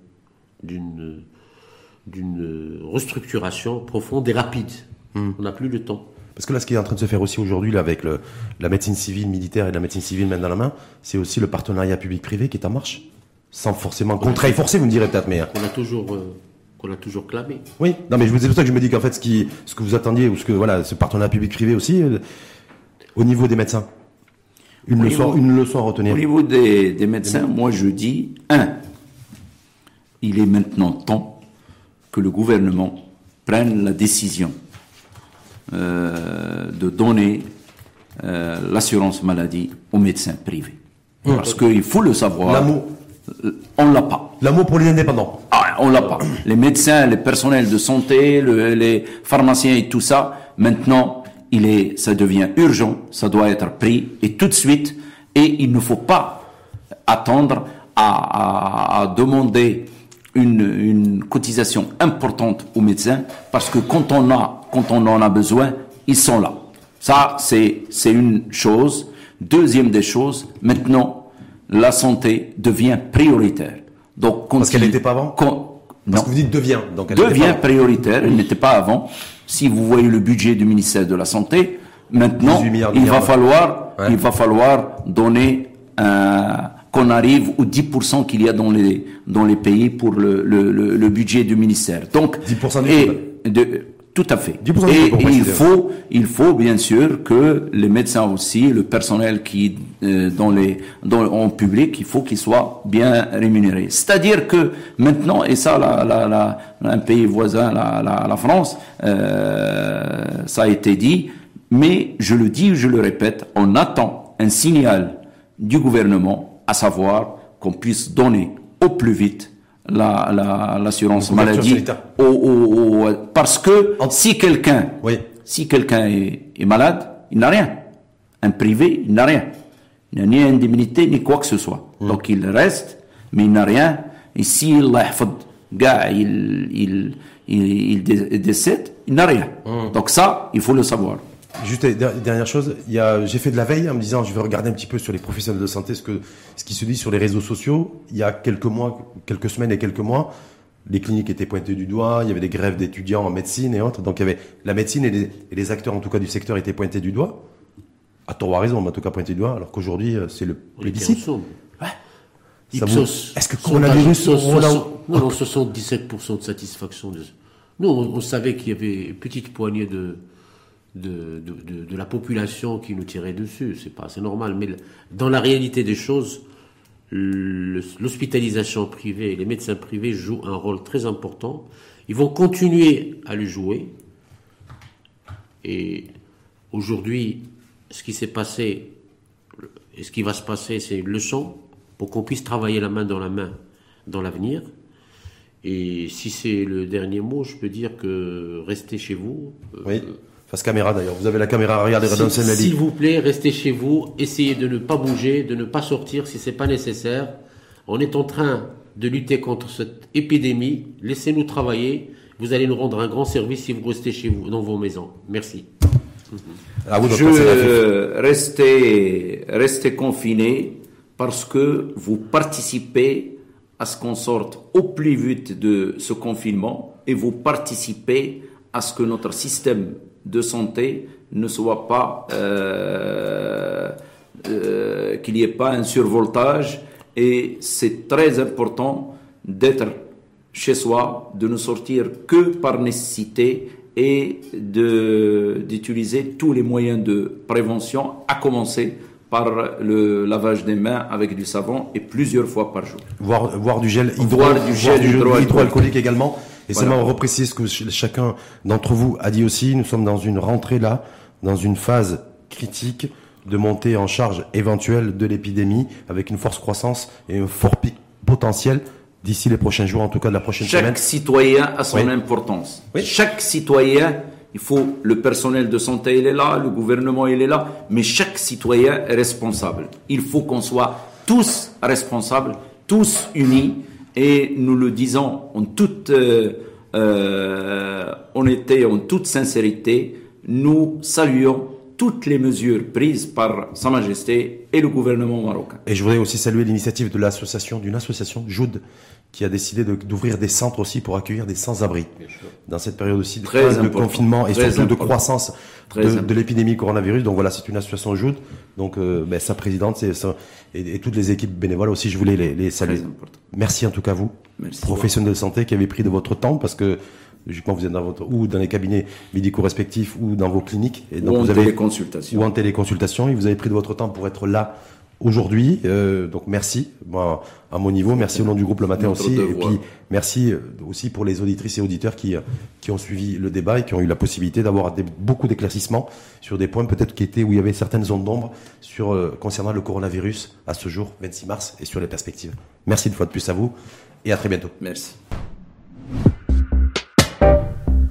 d'une restructuration profonde et rapide. Hmm. On n'a plus le temps. Parce que là, ce qui est en train de se faire aussi aujourd'hui, avec le, la médecine civile militaire et la médecine civile main dans la main, c'est aussi le partenariat public-privé qui est en marche. Sans forcément contrat et forcé, vous me direz peut-être, mais. Hein. Qu'on a toujours, euh, qu'on a toujours clamé. Oui, non, mais c'est pour ça que je me dis qu'en fait, ce, qui, ce que vous attendiez, ou ce que, voilà, ce partenariat public-privé aussi, euh, au niveau des médecins, une, leçon, une leçon à retenir. Au niveau des, des médecins, moi je dis, un, il est maintenant temps que le gouvernement prenne la décision euh, de donner euh, l'assurance maladie aux médecins privés. Mmh. Parce qu'il faut le savoir. L'amour. On l'a pas. L'amour pour les indépendants. Ah, on l'a pas. Les médecins, les personnels de santé, les pharmaciens et tout ça, maintenant, il est, ça devient urgent, ça doit être pris et tout de suite. Et il ne faut pas attendre à, à, à demander une, une, cotisation importante aux médecins parce que quand on a, quand on en a besoin, ils sont là. Ça, c'est, c'est une chose. Deuxième des choses, maintenant, la santé devient prioritaire. Donc, parce qu'elle n'était pas avant. parce que vous dites devient. Donc elle devient prioritaire. Elle n'était pas avant. Si vous voyez le budget du ministère de la santé, maintenant, il va falloir, il va falloir donner un qu'on arrive aux 10% qu'il y a dans les, dans les pays pour le, le, le, budget du ministère. Donc, 10% et de, tout à fait. Et, il faut, il faut bien sûr que les médecins aussi, le personnel qui euh, dans les, dans en public, il faut qu'ils soient bien rémunérés. C'est-à-dire que maintenant, et ça, la, la, la, un pays voisin, la, la, la France, euh, ça a été dit, mais je le dis, je le répète, on attend un signal du gouvernement à savoir qu'on puisse donner au plus vite l'assurance la, maladie au, parce que si quelqu'un oui. si quelqu'un est, malade il n'a rien. Un privé il n'a rien. Il n'a ni indemnité ni quoi que ce soit. Hmm. donc il reste mais il n'a rien. Et s'il il, il, il, il décède il n'a rien. Hmm. donc ça il faut le savoir Juste dernière chose, a, j'ai fait de la veille en me disant je vais regarder un petit peu sur les professionnels de santé ce que ce qui se dit sur les réseaux sociaux. Il y a quelques mois, quelques semaines et quelques mois, les cliniques étaient pointées du doigt, il y avait des grèves d'étudiants en médecine et autres. Donc il y avait la médecine et les, et les acteurs en tout cas du secteur étaient pointés du doigt. À tort ou à raison, mais en tout cas pointés du doigt, alors qu'aujourd'hui euh, c'est le plébiscite. Ouais. Est-ce que coronavirus, on non, non, 77% de satisfaction. De... Nous, on savait qu'il y avait une petite poignée de, de, de, la population qui nous tirait dessus. C'est pas, c'est normal. Mais dans la réalité des choses, l'hospitalisation privée, les médecins privés jouent un rôle très important. Ils vont continuer à le jouer. Et aujourd'hui, ce qui s'est passé et ce qui va se passer, c'est une leçon pour qu'on puisse travailler la main dans la main dans l'avenir. Et si c'est le dernier mot, je peux dire que restez chez vous. Euh, oui. Face caméra d'ailleurs. Vous avez la caméra, regardez, S'il vous plaît, restez chez vous. Essayez de ne pas bouger, de ne pas sortir si c'est pas nécessaire. On est en train de lutter contre cette épidémie. Laissez-nous travailler. Vous allez nous rendre un grand service si vous restez chez vous, dans vos maisons. Merci. À vous Je restez, restez confinés parce que vous participez à ce qu'on sorte au plus vite de ce confinement et vous participez à ce que notre système de santé ne soit pas euh, euh, qu'il n'y ait pas un survoltage et c'est très important d'être chez soi, de ne sortir que par nécessité et d'utiliser tous les moyens de prévention, à commencer par le lavage des mains avec du savon et plusieurs fois par jour. Voir, voir du gel, hydro, du gel hydroalcoolique également. Et c'est on reprécise ce que chacun d'entre vous a dit aussi. Nous sommes dans une rentrée là, dans une phase critique de montée en charge éventuelle de l'épidémie avec une force croissance et un fort pic potentiel d'ici les prochains jours, en tout cas de la prochaine Chaque semaine. Chaque citoyen a son importance. Chaque citoyen, il faut, le personnel de santé, il est là, le gouvernement, il est là, mais chaque citoyen est responsable. Il faut qu'on soit tous responsables, tous unis, et nous le disons en toute euh, euh, honnêteté, en toute sincérité, nous saluons toutes les mesures prises par Sa Majesté et le gouvernement marocain. Et je voudrais aussi saluer l'initiative de l'association, d'une association, Joud, qui a décidé d'ouvrir des centres aussi pour accueillir des sans-abri dans cette période aussi de, confinement et surtout de croissance de, l'épidémie coronavirus. Donc voilà, c'est une association Joud. Donc euh, ben, sa présidente et, et, toutes les équipes bénévoles aussi, je voulais les, les saluer. Merci en tout cas vous, professionnels de santé qui avez pris de votre temps parce que logiquement vous êtes dans votre ou dans les cabinets médicaux respectifs ou dans vos cliniques. Et donc ou en vous avez téléconsultation. Ou en téléconsultation et vous avez pris de votre temps pour être là aujourd'hui. Euh, donc merci à mon niveau, merci au nom du groupe Le Matin aussi, et puis merci euh, aussi pour les auditrices et auditeurs qui qui ont suivi le débat et qui ont eu la possibilité d'avoir beaucoup d'éclaircissements sur des points peut-être qui étaient où il y avait certaines zones d'ombre sur euh, concernant le coronavirus à ce jour 26 mars et sur les perspectives. Merci une fois de plus à vous et à très bientôt. Merci.